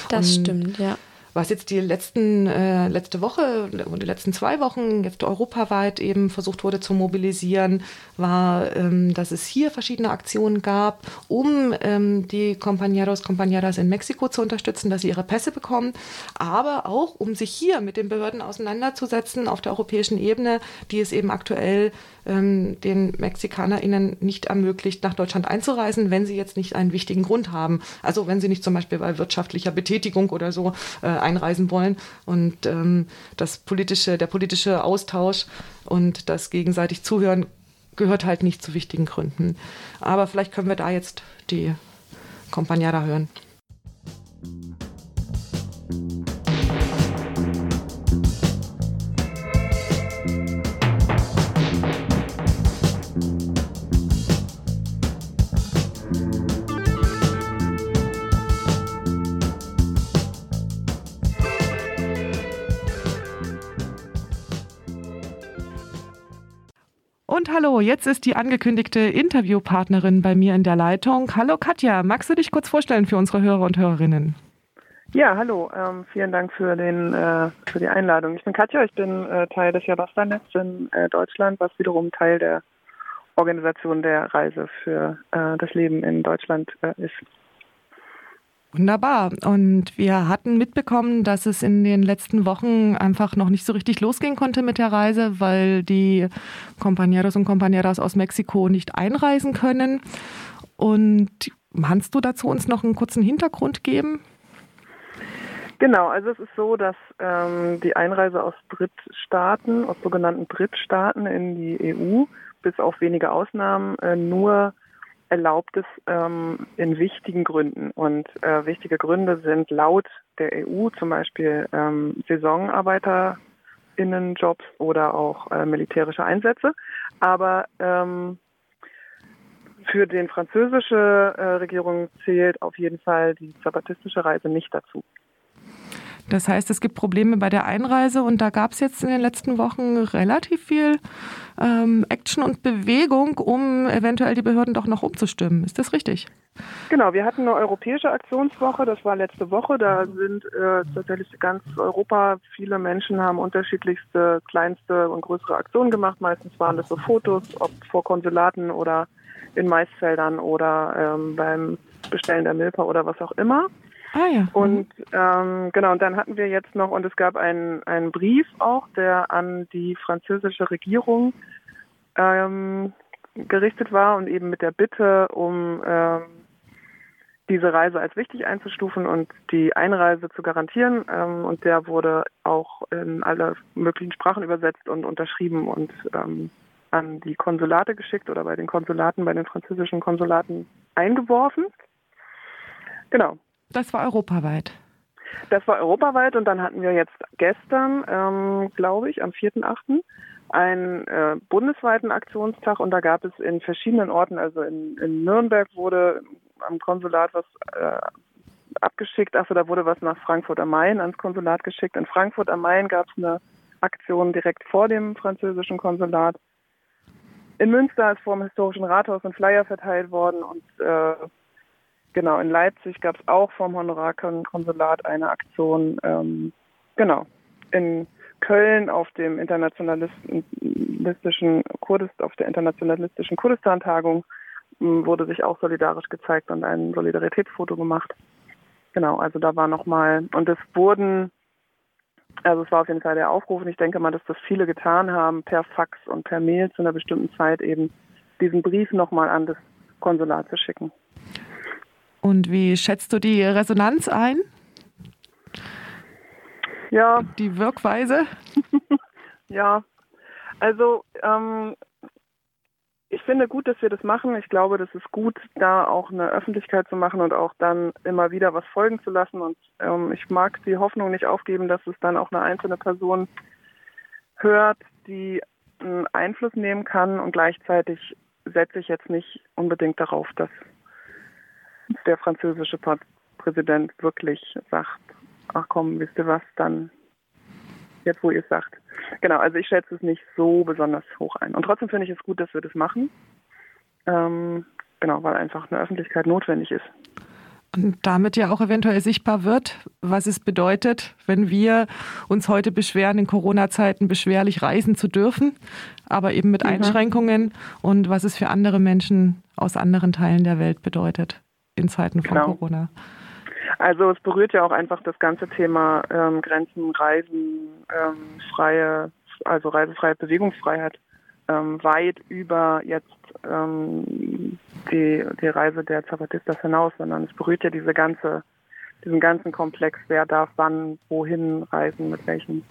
Das Und stimmt, ja was jetzt die letzten, äh, letzte Woche und die letzten zwei Wochen jetzt europaweit eben versucht wurde zu mobilisieren, war, ähm, dass es hier verschiedene Aktionen gab, um ähm, die Compañeros, Compañeras in Mexiko zu unterstützen, dass sie ihre Pässe bekommen, aber auch, um sich hier mit den Behörden auseinanderzusetzen auf der europäischen Ebene, die es eben aktuell ähm, den MexikanerInnen nicht ermöglicht, nach Deutschland einzureisen, wenn sie jetzt nicht einen wichtigen Grund haben. Also wenn sie nicht zum Beispiel bei wirtschaftlicher Betätigung oder so äh, einreisen wollen. Und ähm, das politische, der politische Austausch und das gegenseitig Zuhören gehört halt nicht zu wichtigen Gründen. Aber vielleicht können wir da jetzt die Compagnada hören. Und hallo, jetzt ist die angekündigte Interviewpartnerin bei mir in der Leitung. Hallo Katja, magst du dich kurz vorstellen für unsere Hörer und Hörerinnen? Ja, hallo. Ähm, vielen Dank für, den, äh, für die Einladung. Ich bin Katja, ich bin äh, Teil des Jabasta-Netz in äh, Deutschland, was wiederum Teil der Organisation der Reise für äh, das Leben in Deutschland äh, ist. Wunderbar. Und wir hatten mitbekommen, dass es in den letzten Wochen einfach noch nicht so richtig losgehen konnte mit der Reise, weil die Compañeros und Compañeras aus Mexiko nicht einreisen können. Und kannst du dazu uns noch einen kurzen Hintergrund geben? Genau, also es ist so, dass ähm, die Einreise aus Drittstaaten, aus sogenannten Drittstaaten in die EU, bis auf wenige Ausnahmen, äh, nur erlaubt ist ähm, in wichtigen Gründen. Und äh, wichtige Gründe sind laut der EU zum Beispiel ähm, SaisonarbeiterInnenjobs oder auch äh, militärische Einsätze. Aber ähm, für die französische äh, Regierung zählt auf jeden Fall die zapatistische Reise nicht dazu. Das heißt, es gibt Probleme bei der Einreise und da gab es jetzt in den letzten Wochen relativ viel ähm, Action und Bewegung, um eventuell die Behörden doch noch umzustimmen. Ist das richtig? Genau, wir hatten eine europäische Aktionswoche, das war letzte Woche. Da sind äh, tatsächlich ganz Europa, viele Menschen haben unterschiedlichste, kleinste und größere Aktionen gemacht. Meistens waren das so Fotos, ob vor Konsulaten oder in Maisfeldern oder ähm, beim Bestellen der Milpa oder was auch immer. Ah ja. Und ähm, genau, und dann hatten wir jetzt noch, und es gab einen, einen Brief auch, der an die französische Regierung ähm, gerichtet war und eben mit der Bitte um ähm, diese Reise als wichtig einzustufen und die Einreise zu garantieren. Ähm, und der wurde auch in alle möglichen Sprachen übersetzt und unterschrieben und ähm, an die Konsulate geschickt oder bei den Konsulaten, bei den französischen Konsulaten eingeworfen. Genau. Das war europaweit. Das war europaweit und dann hatten wir jetzt gestern, ähm, glaube ich, am 4.8. einen äh, bundesweiten Aktionstag und da gab es in verschiedenen Orten, also in, in Nürnberg wurde am Konsulat was äh, abgeschickt, achso, da wurde was nach Frankfurt am Main ans Konsulat geschickt. In Frankfurt am Main gab es eine Aktion direkt vor dem französischen Konsulat. In Münster ist vor dem historischen Rathaus ein Flyer verteilt worden und äh, Genau, in Leipzig gab es auch vom Honorarkonsulat eine Aktion. Ähm, genau, in Köln auf dem internationalistischen Kurdist, auf der internationalistischen Kurdistan-Tagung hm, wurde sich auch solidarisch gezeigt und ein Solidaritätsfoto gemacht. Genau, also da war nochmal, und es wurden, also es war auf jeden Fall der Aufruf, und ich denke mal, dass das viele getan haben, per Fax und per Mail zu einer bestimmten Zeit eben diesen Brief nochmal an das Konsulat zu schicken. Und wie schätzt du die Resonanz ein? Ja. Die Wirkweise? <laughs> ja, also ähm, ich finde gut, dass wir das machen. Ich glaube, das ist gut, da auch eine Öffentlichkeit zu machen und auch dann immer wieder was folgen zu lassen. Und ähm, ich mag die Hoffnung nicht aufgeben, dass es dann auch eine einzelne Person hört, die einen Einfluss nehmen kann. Und gleichzeitig setze ich jetzt nicht unbedingt darauf, dass der französische Präsident wirklich sagt, ach komm, wisst ihr was, dann jetzt, wo ihr es sagt. Genau, also ich schätze es nicht so besonders hoch ein. Und trotzdem finde ich es gut, dass wir das machen. Ähm, genau, weil einfach eine Öffentlichkeit notwendig ist. Und damit ja auch eventuell sichtbar wird, was es bedeutet, wenn wir uns heute beschweren, in Corona-Zeiten beschwerlich reisen zu dürfen, aber eben mit mhm. Einschränkungen und was es für andere Menschen aus anderen Teilen der Welt bedeutet in Zeiten von genau. Corona? Also es berührt ja auch einfach das ganze Thema ähm, Grenzen, Reisen, ähm, freie, also reisefreie Bewegungsfreiheit ähm, weit über jetzt ähm, die, die Reise der Zapatistas hinaus, sondern es berührt ja diese ganze, diesen ganzen Komplex, wer darf wann, wohin reisen, mit welchen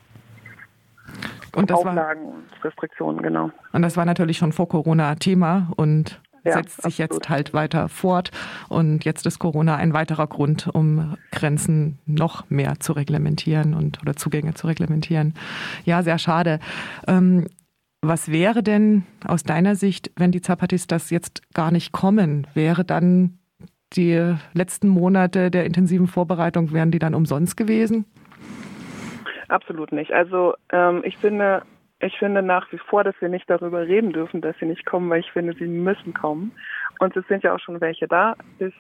und Auflagen war, und Restriktionen, genau. Und das war natürlich schon vor Corona Thema und ja, setzt sich absolut. jetzt halt weiter fort. Und jetzt ist Corona ein weiterer Grund, um Grenzen noch mehr zu reglementieren und oder Zugänge zu reglementieren. Ja, sehr schade. Ähm, was wäre denn aus deiner Sicht, wenn die Zapatistas jetzt gar nicht kommen? Wäre dann die letzten Monate der intensiven Vorbereitung, wären die dann umsonst gewesen? Absolut nicht. Also ähm, ich finde, ich finde nach wie vor, dass wir nicht darüber reden dürfen, dass sie nicht kommen, weil ich finde, sie müssen kommen. Und es sind ja auch schon welche da. Bis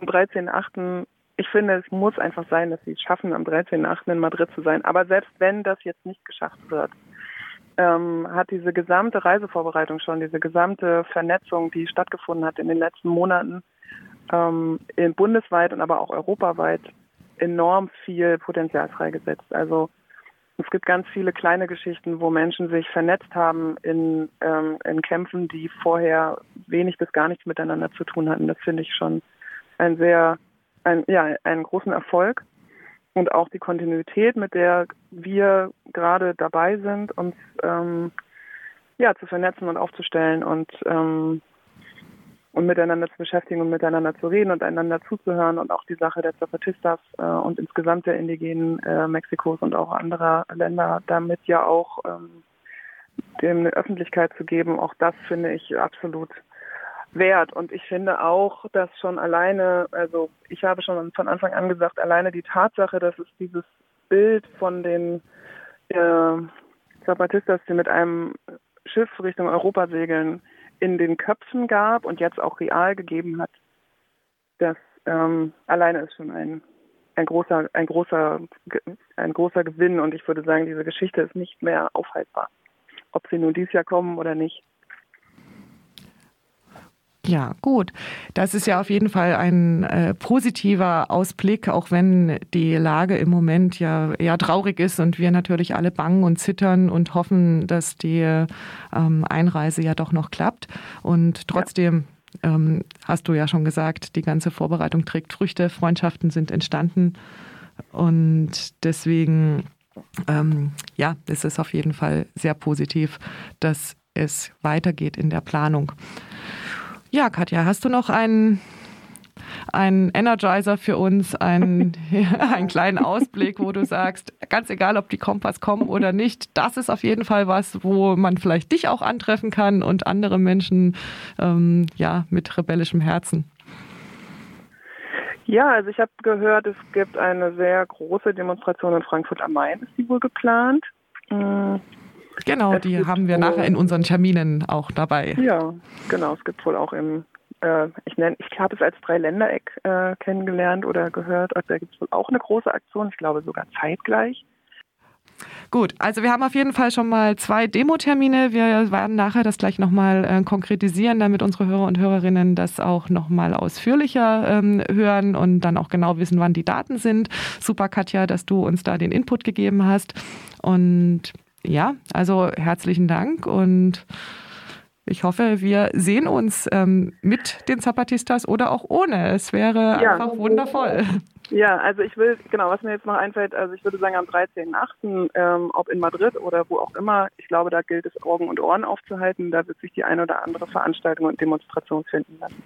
am 13.8. Ich finde, es muss einfach sein, dass sie es schaffen, am 13.8. in Madrid zu sein. Aber selbst wenn das jetzt nicht geschafft wird, ähm, hat diese gesamte Reisevorbereitung schon, diese gesamte Vernetzung, die stattgefunden hat in den letzten Monaten, ähm, bundesweit und aber auch europaweit enorm viel Potenzial freigesetzt. Also es gibt ganz viele kleine Geschichten, wo Menschen sich vernetzt haben in, ähm, in Kämpfen, die vorher wenig bis gar nichts miteinander zu tun hatten. Das finde ich schon ein sehr, ein, ja, einen großen Erfolg. Und auch die Kontinuität, mit der wir gerade dabei sind, uns ähm, ja, zu vernetzen und aufzustellen und ähm, und miteinander zu beschäftigen und miteinander zu reden und einander zuzuhören und auch die Sache der Zapatistas äh, und insgesamt der indigenen äh, Mexikos und auch anderer Länder damit ja auch ähm, dem eine Öffentlichkeit zu geben, auch das finde ich absolut wert. Und ich finde auch, dass schon alleine, also ich habe schon von Anfang an gesagt, alleine die Tatsache, dass es dieses Bild von den äh, Zapatistas, die mit einem Schiff Richtung Europa segeln, in den Köpfen gab und jetzt auch real gegeben hat, das ähm, alleine ist schon ein, ein großer, ein großer, ein großer Gewinn und ich würde sagen, diese Geschichte ist nicht mehr aufhaltbar. Ob sie nun dieses Jahr kommen oder nicht. Ja, gut. Das ist ja auf jeden Fall ein äh, positiver Ausblick, auch wenn die Lage im Moment ja eher traurig ist und wir natürlich alle bangen und zittern und hoffen, dass die ähm, Einreise ja doch noch klappt. Und trotzdem ja. ähm, hast du ja schon gesagt, die ganze Vorbereitung trägt Früchte, Freundschaften sind entstanden und deswegen ähm, ja, ist es auf jeden Fall sehr positiv, dass es weitergeht in der Planung. Ja, Katja, hast du noch einen, einen Energizer für uns, einen, <laughs> <laughs> einen kleinen Ausblick, wo du sagst, ganz egal, ob die Kompass kommen oder nicht, das ist auf jeden Fall was, wo man vielleicht dich auch antreffen kann und andere Menschen ähm, ja, mit rebellischem Herzen. Ja, also ich habe gehört, es gibt eine sehr große Demonstration in Frankfurt am Main, ist die wohl geplant. Genau, die haben wir nachher in unseren Terminen auch dabei. Ja, genau. Es gibt wohl auch im, äh, ich nenne, ich habe es als Dreiländereck äh, kennengelernt oder gehört. Also da gibt es wohl auch eine große Aktion, ich glaube sogar zeitgleich. Gut, also wir haben auf jeden Fall schon mal zwei Demo-Termine. Wir werden nachher das gleich nochmal äh, konkretisieren, damit unsere Hörer und Hörerinnen das auch nochmal ausführlicher ähm, hören und dann auch genau wissen, wann die Daten sind. Super, Katja, dass du uns da den Input gegeben hast. Und ja, also herzlichen Dank und ich hoffe, wir sehen uns ähm, mit den Zapatistas oder auch ohne. Es wäre ja. einfach wundervoll. Ja, also ich will, genau, was mir jetzt noch einfällt, also ich würde sagen am 13.8., ähm, ob in Madrid oder wo auch immer, ich glaube, da gilt es Augen und Ohren aufzuhalten. Da wird sich die eine oder andere Veranstaltung und Demonstration finden lassen.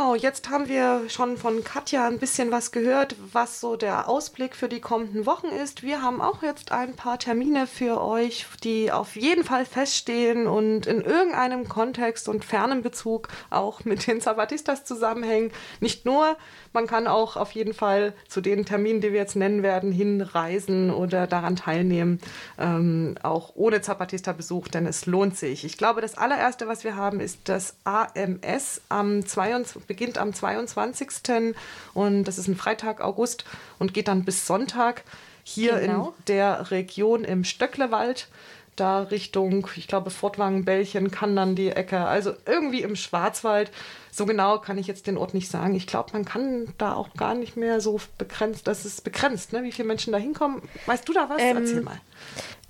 Genau, jetzt haben wir schon von Katja ein bisschen was gehört, was so der Ausblick für die kommenden Wochen ist. Wir haben auch jetzt ein paar Termine für euch, die auf jeden Fall feststehen und in irgendeinem Kontext und fernem Bezug auch <laughs> mit den Zapatistas zusammenhängen. Nicht nur, man kann auch auf jeden Fall zu den Terminen, die wir jetzt nennen werden, hinreisen oder daran teilnehmen, ähm, auch ohne Zapatista-Besuch, denn es lohnt sich. Ich glaube, das allererste, was wir haben, ist das AMS am 22, beginnt am 22. und das ist ein Freitag, August und geht dann bis Sonntag hier genau. in der Region im Stöcklewald da Richtung, ich glaube, Fortwangen, Bällchen, kann dann die Ecke, also irgendwie im Schwarzwald. So genau kann ich jetzt den Ort nicht sagen. Ich glaube, man kann da auch gar nicht mehr so begrenzt, das ist begrenzt, ne? wie viele Menschen da hinkommen. Weißt du da was? Ähm, Erzähl mal.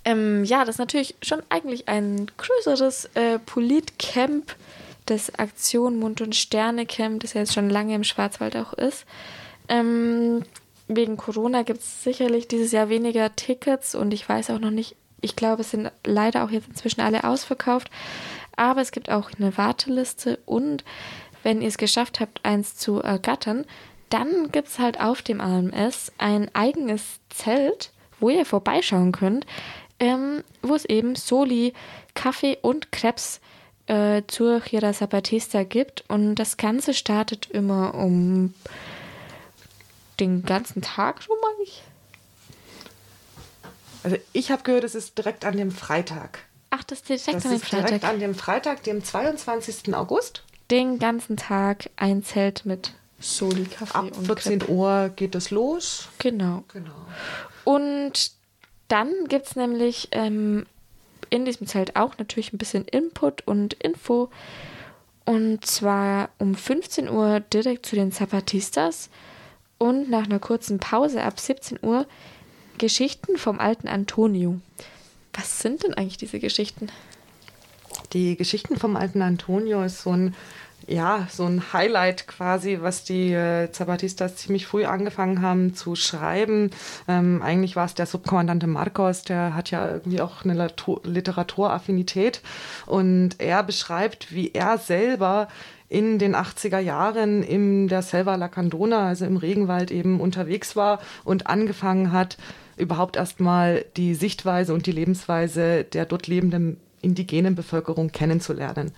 Ähm, ja, das ist natürlich schon eigentlich ein größeres äh, Politcamp, das Aktion Mund- und Sterne-Camp, das ja jetzt schon lange im Schwarzwald auch ist. Ähm, wegen Corona gibt es sicherlich dieses Jahr weniger Tickets und ich weiß auch noch nicht, ich glaube, es sind leider auch jetzt inzwischen alle ausverkauft. aber es gibt auch eine Warteliste und wenn ihr es geschafft habt, eins zu ergattern, dann gibt es halt auf dem AMS ein eigenes Zelt, wo ihr vorbeischauen könnt, ähm, wo es eben Soli, Kaffee und Krebs äh, zur Chira Zapatista gibt. Und das Ganze startet immer um den ganzen Tag schon mal. Also ich habe gehört, es ist direkt an dem Freitag. Ach, das ist direkt Das an dem ist direkt Freitag. an dem Freitag, dem 22. August. Den ganzen Tag ein Zelt mit Soli, Kaffee Ab und 14 Crepe. Uhr geht es los. Genau. Genau. Und dann gibt es nämlich ähm, in diesem Zelt auch natürlich ein bisschen Input und Info. Und zwar um 15 Uhr direkt zu den Zapatistas und nach einer kurzen Pause ab 17 Uhr Geschichten vom alten Antonio. Was sind denn eigentlich diese Geschichten? Die Geschichten vom alten Antonio ist so ein, ja, so ein Highlight quasi, was die äh, Zapatistas ziemlich früh angefangen haben zu schreiben. Ähm, eigentlich war es der Subkommandante Marcos, der hat ja irgendwie auch eine Latu- Literaturaffinität und er beschreibt, wie er selber in den 80er Jahren in der Selva Lacandona, also im Regenwald eben unterwegs war und angefangen hat, überhaupt erstmal die Sichtweise und die Lebensweise der dort lebenden indigenen Bevölkerung kennenzulernen.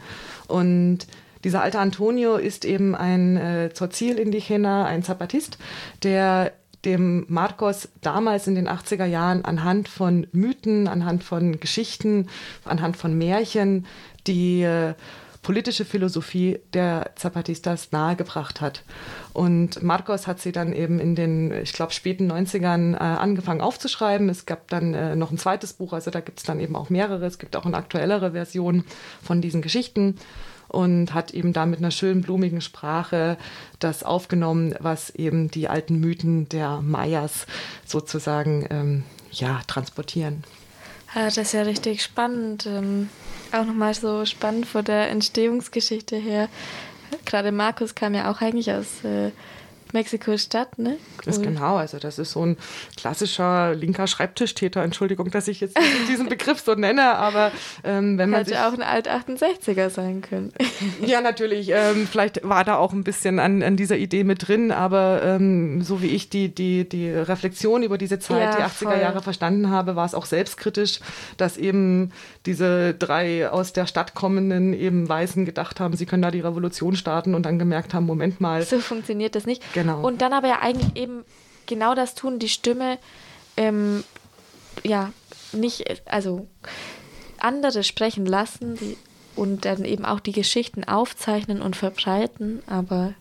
Und dieser alte Antonio ist eben ein äh, Zozil Indigener, ein Zapatist, der dem Marcos damals in den 80er Jahren anhand von Mythen, anhand von Geschichten, anhand von Märchen die äh, politische Philosophie der Zapatistas nahegebracht hat. Und Marcos hat sie dann eben in den, ich glaube, späten 90ern äh, angefangen aufzuschreiben. Es gab dann äh, noch ein zweites Buch, also da gibt es dann eben auch mehrere. Es gibt auch eine aktuellere Version von diesen Geschichten und hat eben da mit einer schönen, blumigen Sprache das aufgenommen, was eben die alten Mythen der Mayas sozusagen ähm, ja, transportieren. Ah, das ist ja richtig spannend. Ähm, auch nochmal so spannend von der Entstehungsgeschichte her. Gerade Markus kam ja auch eigentlich aus äh, Mexiko-Stadt, ne? Ist Cool. genau, also das ist so ein klassischer linker Schreibtischtäter. Entschuldigung, dass ich jetzt diesen, Begriff so nenne, aber ähm, wenn man sich Hätte auch ein Alt-68er sein können. <laughs> Ja, natürlich. Ähm, vielleicht war da auch ein bisschen an, an dieser Idee mit drin, aber ähm, so wie ich die, die, die Reflexion über diese Zeit, Ja, die 80er voll. Jahre verstanden habe, war es auch selbstkritisch, dass eben diese drei aus der Stadt kommenden eben Weißen gedacht haben, sie können da die Revolution starten und dann gemerkt haben, Moment mal, So funktioniert das nicht. Genau. Und dann aber ja eigentlich eben genau das tun, die Stimme, ähm, ja, nicht, also andere sprechen lassen die, und dann eben auch die Geschichten aufzeichnen und verbreiten, aber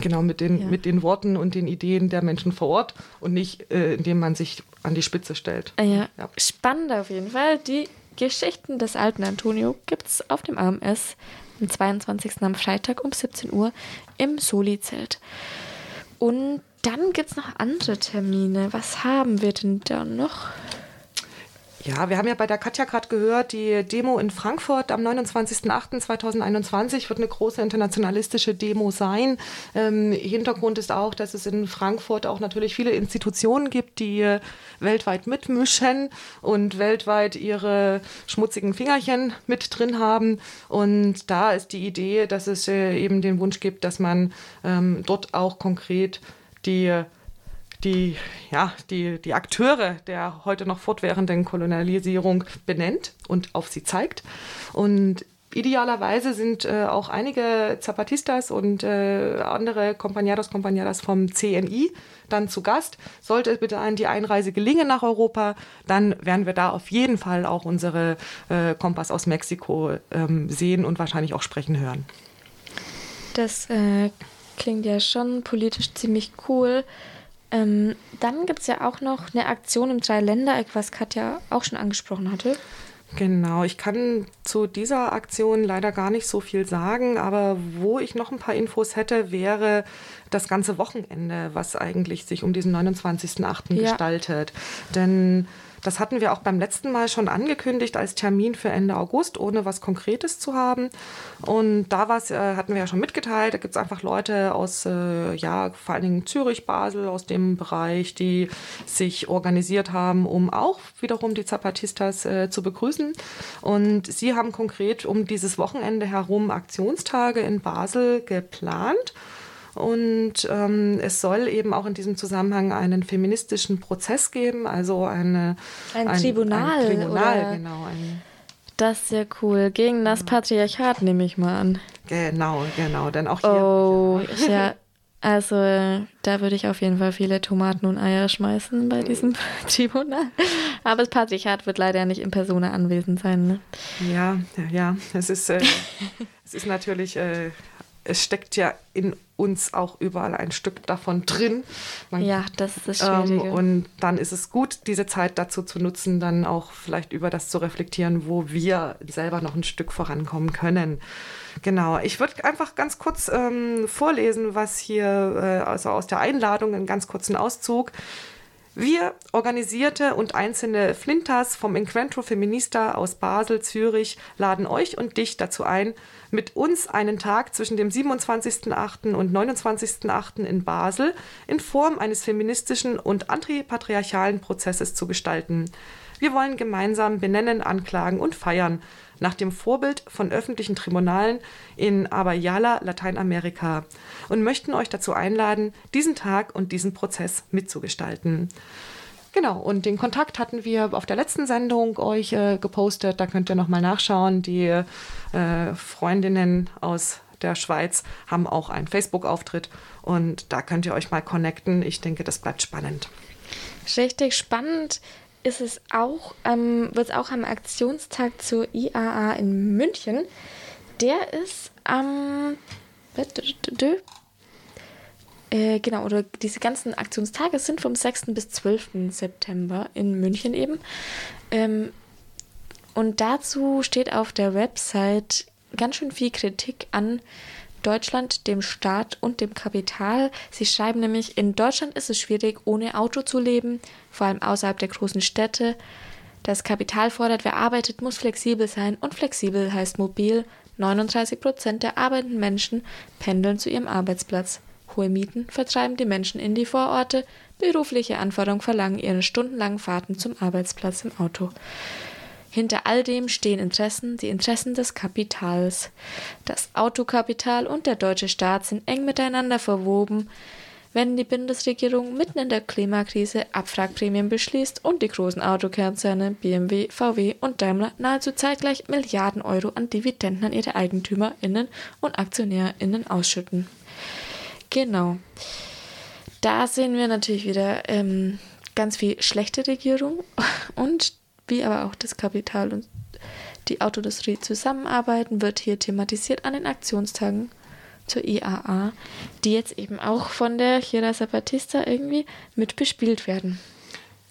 genau mit den, Ja. mit den Worten und den Ideen der Menschen vor Ort und nicht, äh, indem man sich an die Spitze stellt. äh, ja, Ja. spannend auf jeden Fall. Die Geschichten des alten Antonio gibt es auf dem AMS am 22. am Freitag um 17 Uhr im Soli-Zelt. Und dann gibt es noch andere Termine. Was haben wir denn da noch? Ja, wir haben ja bei der Katja gerade gehört, die Demo in Frankfurt am 29.08.2021 wird eine große internationalistische Demo sein. Ähm, Hintergrund ist auch, dass es in Frankfurt auch natürlich viele Institutionen gibt, die weltweit mitmischen und weltweit ihre schmutzigen Fingerchen mit drin haben. Und da ist die Idee, dass es äh, eben den Wunsch gibt, dass man ähm, dort auch konkret die die, ja, die, die Akteure der heute noch fortwährenden Kolonialisierung benennt und auf sie zeigt. Und idealerweise sind äh, auch einige Zapatistas und äh, andere Compañeros, Compañeras vom CNI dann zu Gast. Sollte bitte ein, die Einreise gelingen nach Europa, dann werden wir da auf jeden Fall auch unsere äh, Kompass aus Mexiko ähm, sehen und wahrscheinlich auch sprechen hören. Das äh, klingt ja schon politisch ziemlich cool. Ähm, dann gibt es ja auch noch eine Aktion im Dreiländereck, was Katja auch schon angesprochen hatte. Genau, ich kann zu dieser Aktion leider gar nicht so viel sagen, aber wo ich noch ein paar Infos hätte, wäre das ganze Wochenende, was eigentlich sich um diesen 29.08. Ja. gestaltet. Denn Das hatten wir auch beim letzten Mal schon angekündigt als Termin für Ende August, ohne was Konkretes zu haben. Und da äh, hatten wir ja schon mitgeteilt, da gibt es einfach Leute aus, äh, ja, vor allen Dingen Zürich, Basel, aus dem Bereich, die sich organisiert haben, um auch wiederum die Zapatistas äh, zu begrüßen. Und sie haben konkret um dieses Wochenende herum Aktionstage in Basel geplant. Und ähm, es soll eben auch in diesem Zusammenhang einen feministischen Prozess geben, also eine, ein, ein Tribunal. Ein Tribunal, oder? genau. Ein, das ist sehr cool. Gegen das Patriarchat nehme ich mal an. Genau, genau. Denn auch hier. Oh, ja. Also, da würde ich auf jeden Fall viele Tomaten und Eier schmeißen bei diesem <laughs> Tribunal. Aber das Patriarchat wird leider nicht in Persona anwesend sein. Ne? Ja, ja, es ist, äh, <laughs> es ist natürlich äh, es steckt ja in uns auch überall ein Stück davon drin. Man, ja, das ist das Schwierige. Ähm, und dann ist es gut, diese Zeit dazu zu nutzen, dann auch vielleicht über das zu reflektieren, wo wir selber noch ein Stück vorankommen können. Genau, ich würde einfach ganz kurz ähm, vorlesen, was hier, äh, also aus der Einladung, einen ganz kurzen Auszug. Wir, Organisierte und einzelne Flintas vom Encuentro Feminista aus Basel, Zürich, laden euch und dich dazu ein, mit uns einen Tag zwischen dem 27.08. und 29.08. in Basel in Form eines feministischen und antipatriarchalen Prozesses zu gestalten. Wir wollen gemeinsam benennen, anklagen und feiern, nach dem Vorbild von öffentlichen Tribunalen in Abayala, Lateinamerika, und möchten euch dazu einladen, diesen Tag und diesen Prozess mitzugestalten. Genau, und den Kontakt hatten wir auf der letzten Sendung euch äh, gepostet. Da könnt ihr nochmal nachschauen. Die äh, Freundinnen aus der Schweiz haben auch einen Facebook-Auftritt und da könnt ihr euch mal connecten. Ich denke, das bleibt spannend. Richtig spannend ist es auch, ähm, wird es auch am Aktionstag zur IAA in München. Der ist am äh, genau, oder diese ganzen Aktionstage sind vom 6. bis 12. September in München eben. Ähm, und dazu steht auf der Website ganz schön viel Kritik an Deutschland, dem Staat und dem Kapital. Sie schreiben nämlich, in Deutschland ist es schwierig, ohne Auto zu leben, vor allem außerhalb der großen Städte. Das Kapital fordert, wer arbeitet, muss flexibel sein und flexibel heißt mobil. 39 Prozent der arbeitenden Menschen pendeln zu ihrem Arbeitsplatz. Hohe Mieten vertreiben die Menschen in die Vororte, berufliche Anforderungen verlangen ihre stundenlangen Fahrten zum Arbeitsplatz im Auto. Hinter all dem stehen Interessen, die Interessen des Kapitals. Das Autokapital und der deutsche Staat sind eng miteinander verwoben. Wenn die Bundesregierung mitten in der Klimakrise Abwrackprämien beschließt und die großen Autokonzerne BMW, VW und Daimler nahezu zeitgleich Milliarden Euro an Dividenden an ihre EigentümerInnen und AktionärInnen ausschütten. Genau. Da sehen wir natürlich wieder ähm, ganz viel schlechte Regierung <laughs> und wie aber auch das Kapital und die Autoindustrie zusammenarbeiten, wird hier thematisiert an den Aktionstagen zur IAA, die jetzt eben auch von der Chira Zapatista irgendwie mit bespielt werden.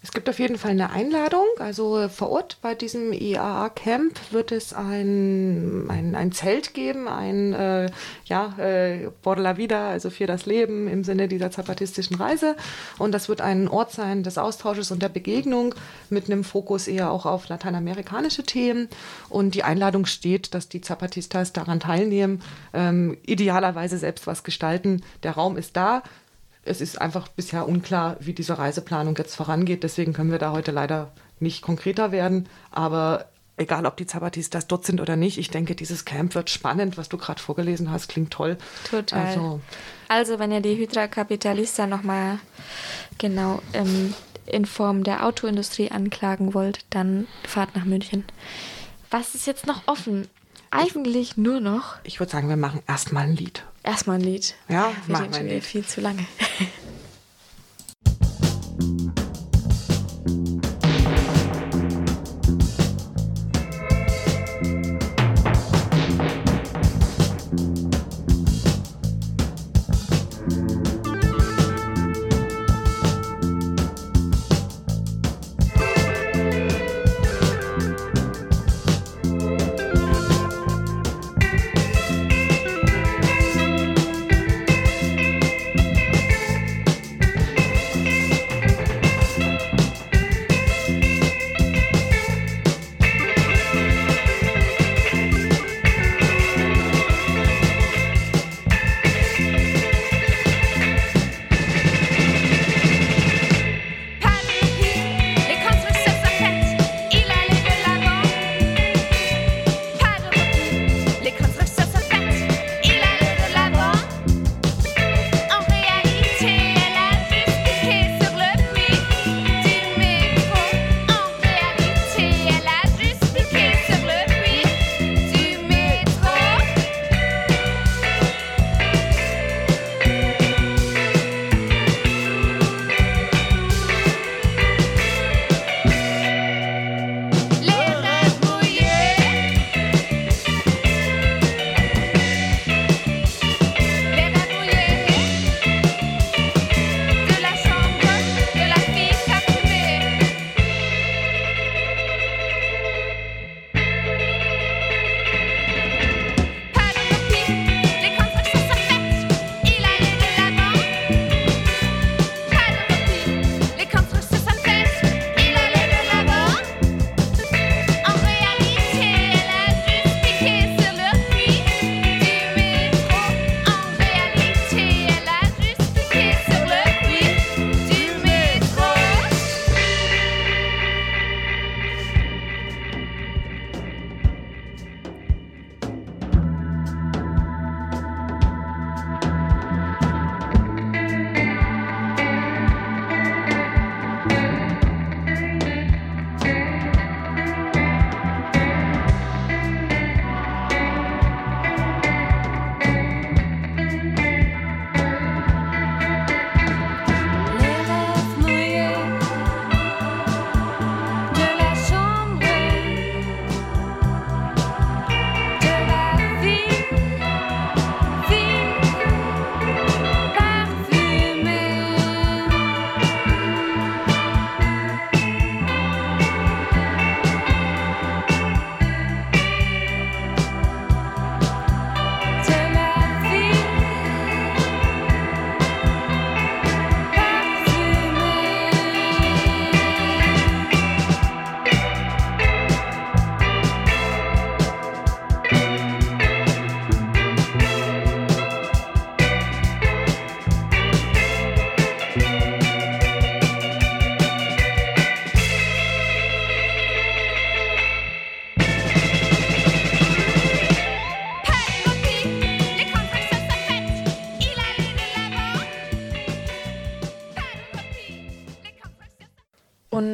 Es gibt auf jeden Fall eine Einladung. Also vor Ort bei diesem IAA-Camp wird es ein, ein, ein Zelt geben, ein äh, ja, äh, Por la Vida, also für das Leben im Sinne dieser zapatistischen Reise. Und das wird ein Ort sein des Austausches und der Begegnung mit einem Fokus eher auch auf lateinamerikanische Themen. Und die Einladung steht, dass die Zapatistas daran teilnehmen, ähm, idealerweise selbst was gestalten. Der Raum ist da es ist einfach bisher unklar, wie diese Reiseplanung jetzt vorangeht. Deswegen können wir da heute leider nicht konkreter werden. Aber egal, ob die Zapatistas dort sind oder nicht, ich denke, dieses Camp wird spannend, was du gerade vorgelesen hast, klingt toll. Total. Also, also wenn ihr die Hydra Capitalista nochmal genau ähm, in Form der Autoindustrie anklagen wollt, dann fahrt nach München. Was ist jetzt noch offen? Eigentlich nur noch. Ich würde sagen, wir machen erstmal ein Lied. Erstmal ein Lied. Ja, wir machen wir ein Lied. Viel zu lange. <laughs>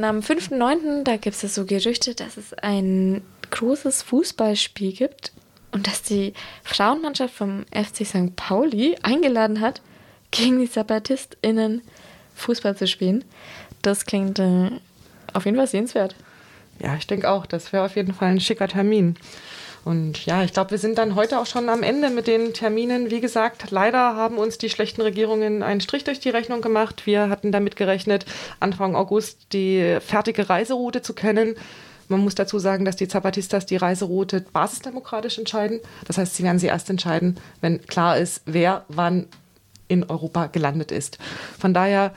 Am 5.9., da gibt es so Gerüchte, dass es ein großes Fußballspiel gibt und dass die Frauenmannschaft vom FC St. Pauli eingeladen hat, gegen die SabattistInnen Fußball zu spielen. Das klingt äh, auf jeden Fall sehenswert. Ja, ich denke auch, das wäre auf jeden Fall ein schicker Termin. Und ja, ich glaube, wir sind dann heute auch schon am Ende mit den Terminen. Wie gesagt, leider haben uns die schlechten Regierungen einen Strich durch die Rechnung gemacht. Wir hatten damit gerechnet, Anfang August die fertige Reiseroute zu kennen. Man muss dazu sagen, dass die Zapatistas die Reiseroute basisdemokratisch entscheiden. Das heißt, sie werden sie erst entscheiden, wenn klar ist, wer wann in Europa gelandet ist. Von daher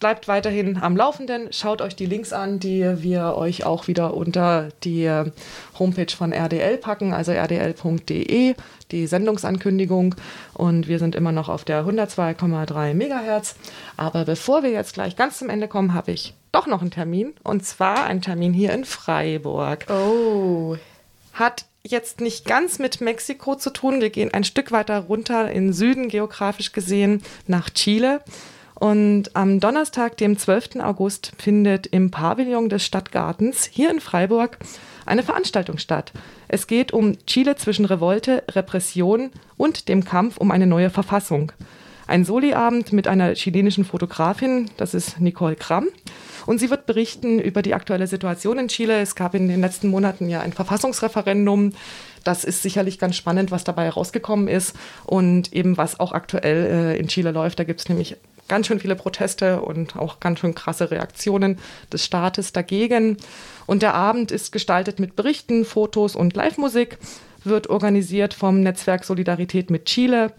bleibt weiterhin am Laufenden. Schaut euch die Links an, die wir euch auch wieder unter die Homepage von RDL packen, also rdl.de, die Sendungsankündigung. Und wir sind immer noch auf der 102,3 Megahertz. Aber bevor wir jetzt gleich ganz zum Ende kommen, habe ich doch noch einen Termin. Und zwar einen Termin hier in Freiburg. Oh. Hat jetzt nicht ganz mit Mexiko zu tun. Wir gehen ein Stück weiter runter in Süden, geografisch gesehen, nach Chile. Und am Donnerstag, dem 12. August, findet im Pavillon des Stadtgartens hier in Freiburg eine Veranstaltung statt. Es geht um Chile zwischen Revolte, Repression und dem Kampf um eine neue Verfassung. Ein Soli-Abend mit einer chilenischen Fotografin, das ist Nicole Kramm. Und sie wird berichten über die aktuelle Situation in Chile. Es gab in den letzten Monaten ja ein Verfassungsreferendum. Das ist sicherlich ganz spannend, was dabei herausgekommen ist und eben was auch aktuell äh, in Chile läuft. Da gibt es nämlich ganz schön viele Proteste und auch ganz schön krasse Reaktionen des Staates dagegen. Und der Abend ist gestaltet mit Berichten, Fotos und Live-Musik, wird organisiert vom Netzwerk Solidarität mit Chile.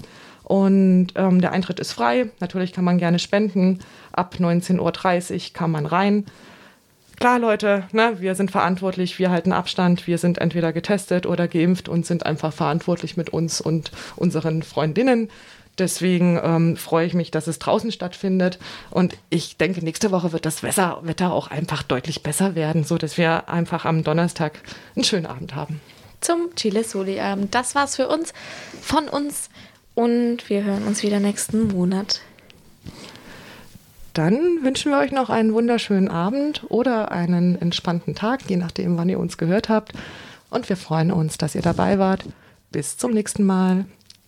Und ähm, der Eintritt ist frei. Natürlich kann man gerne spenden. Ab 19.30 Uhr kann man rein. Klar, Leute, ne, wir sind verantwortlich, wir halten Abstand, wir sind entweder getestet oder geimpft und sind einfach verantwortlich mit uns und unseren Freundinnen. Deswegen ähm, freue ich mich, dass es draußen stattfindet. Und ich denke, nächste Woche wird das Wetter auch einfach deutlich besser werden, sodass wir einfach am Donnerstag einen schönen Abend haben. Zum Chile Soli Abend. Das war's für uns. Von uns und wir hören uns wieder nächsten Monat. Dann wünschen wir euch noch einen wunderschönen Abend oder einen entspannten Tag, je nachdem, wann ihr uns gehört habt. Und wir freuen uns, dass ihr dabei wart. Bis zum nächsten Mal.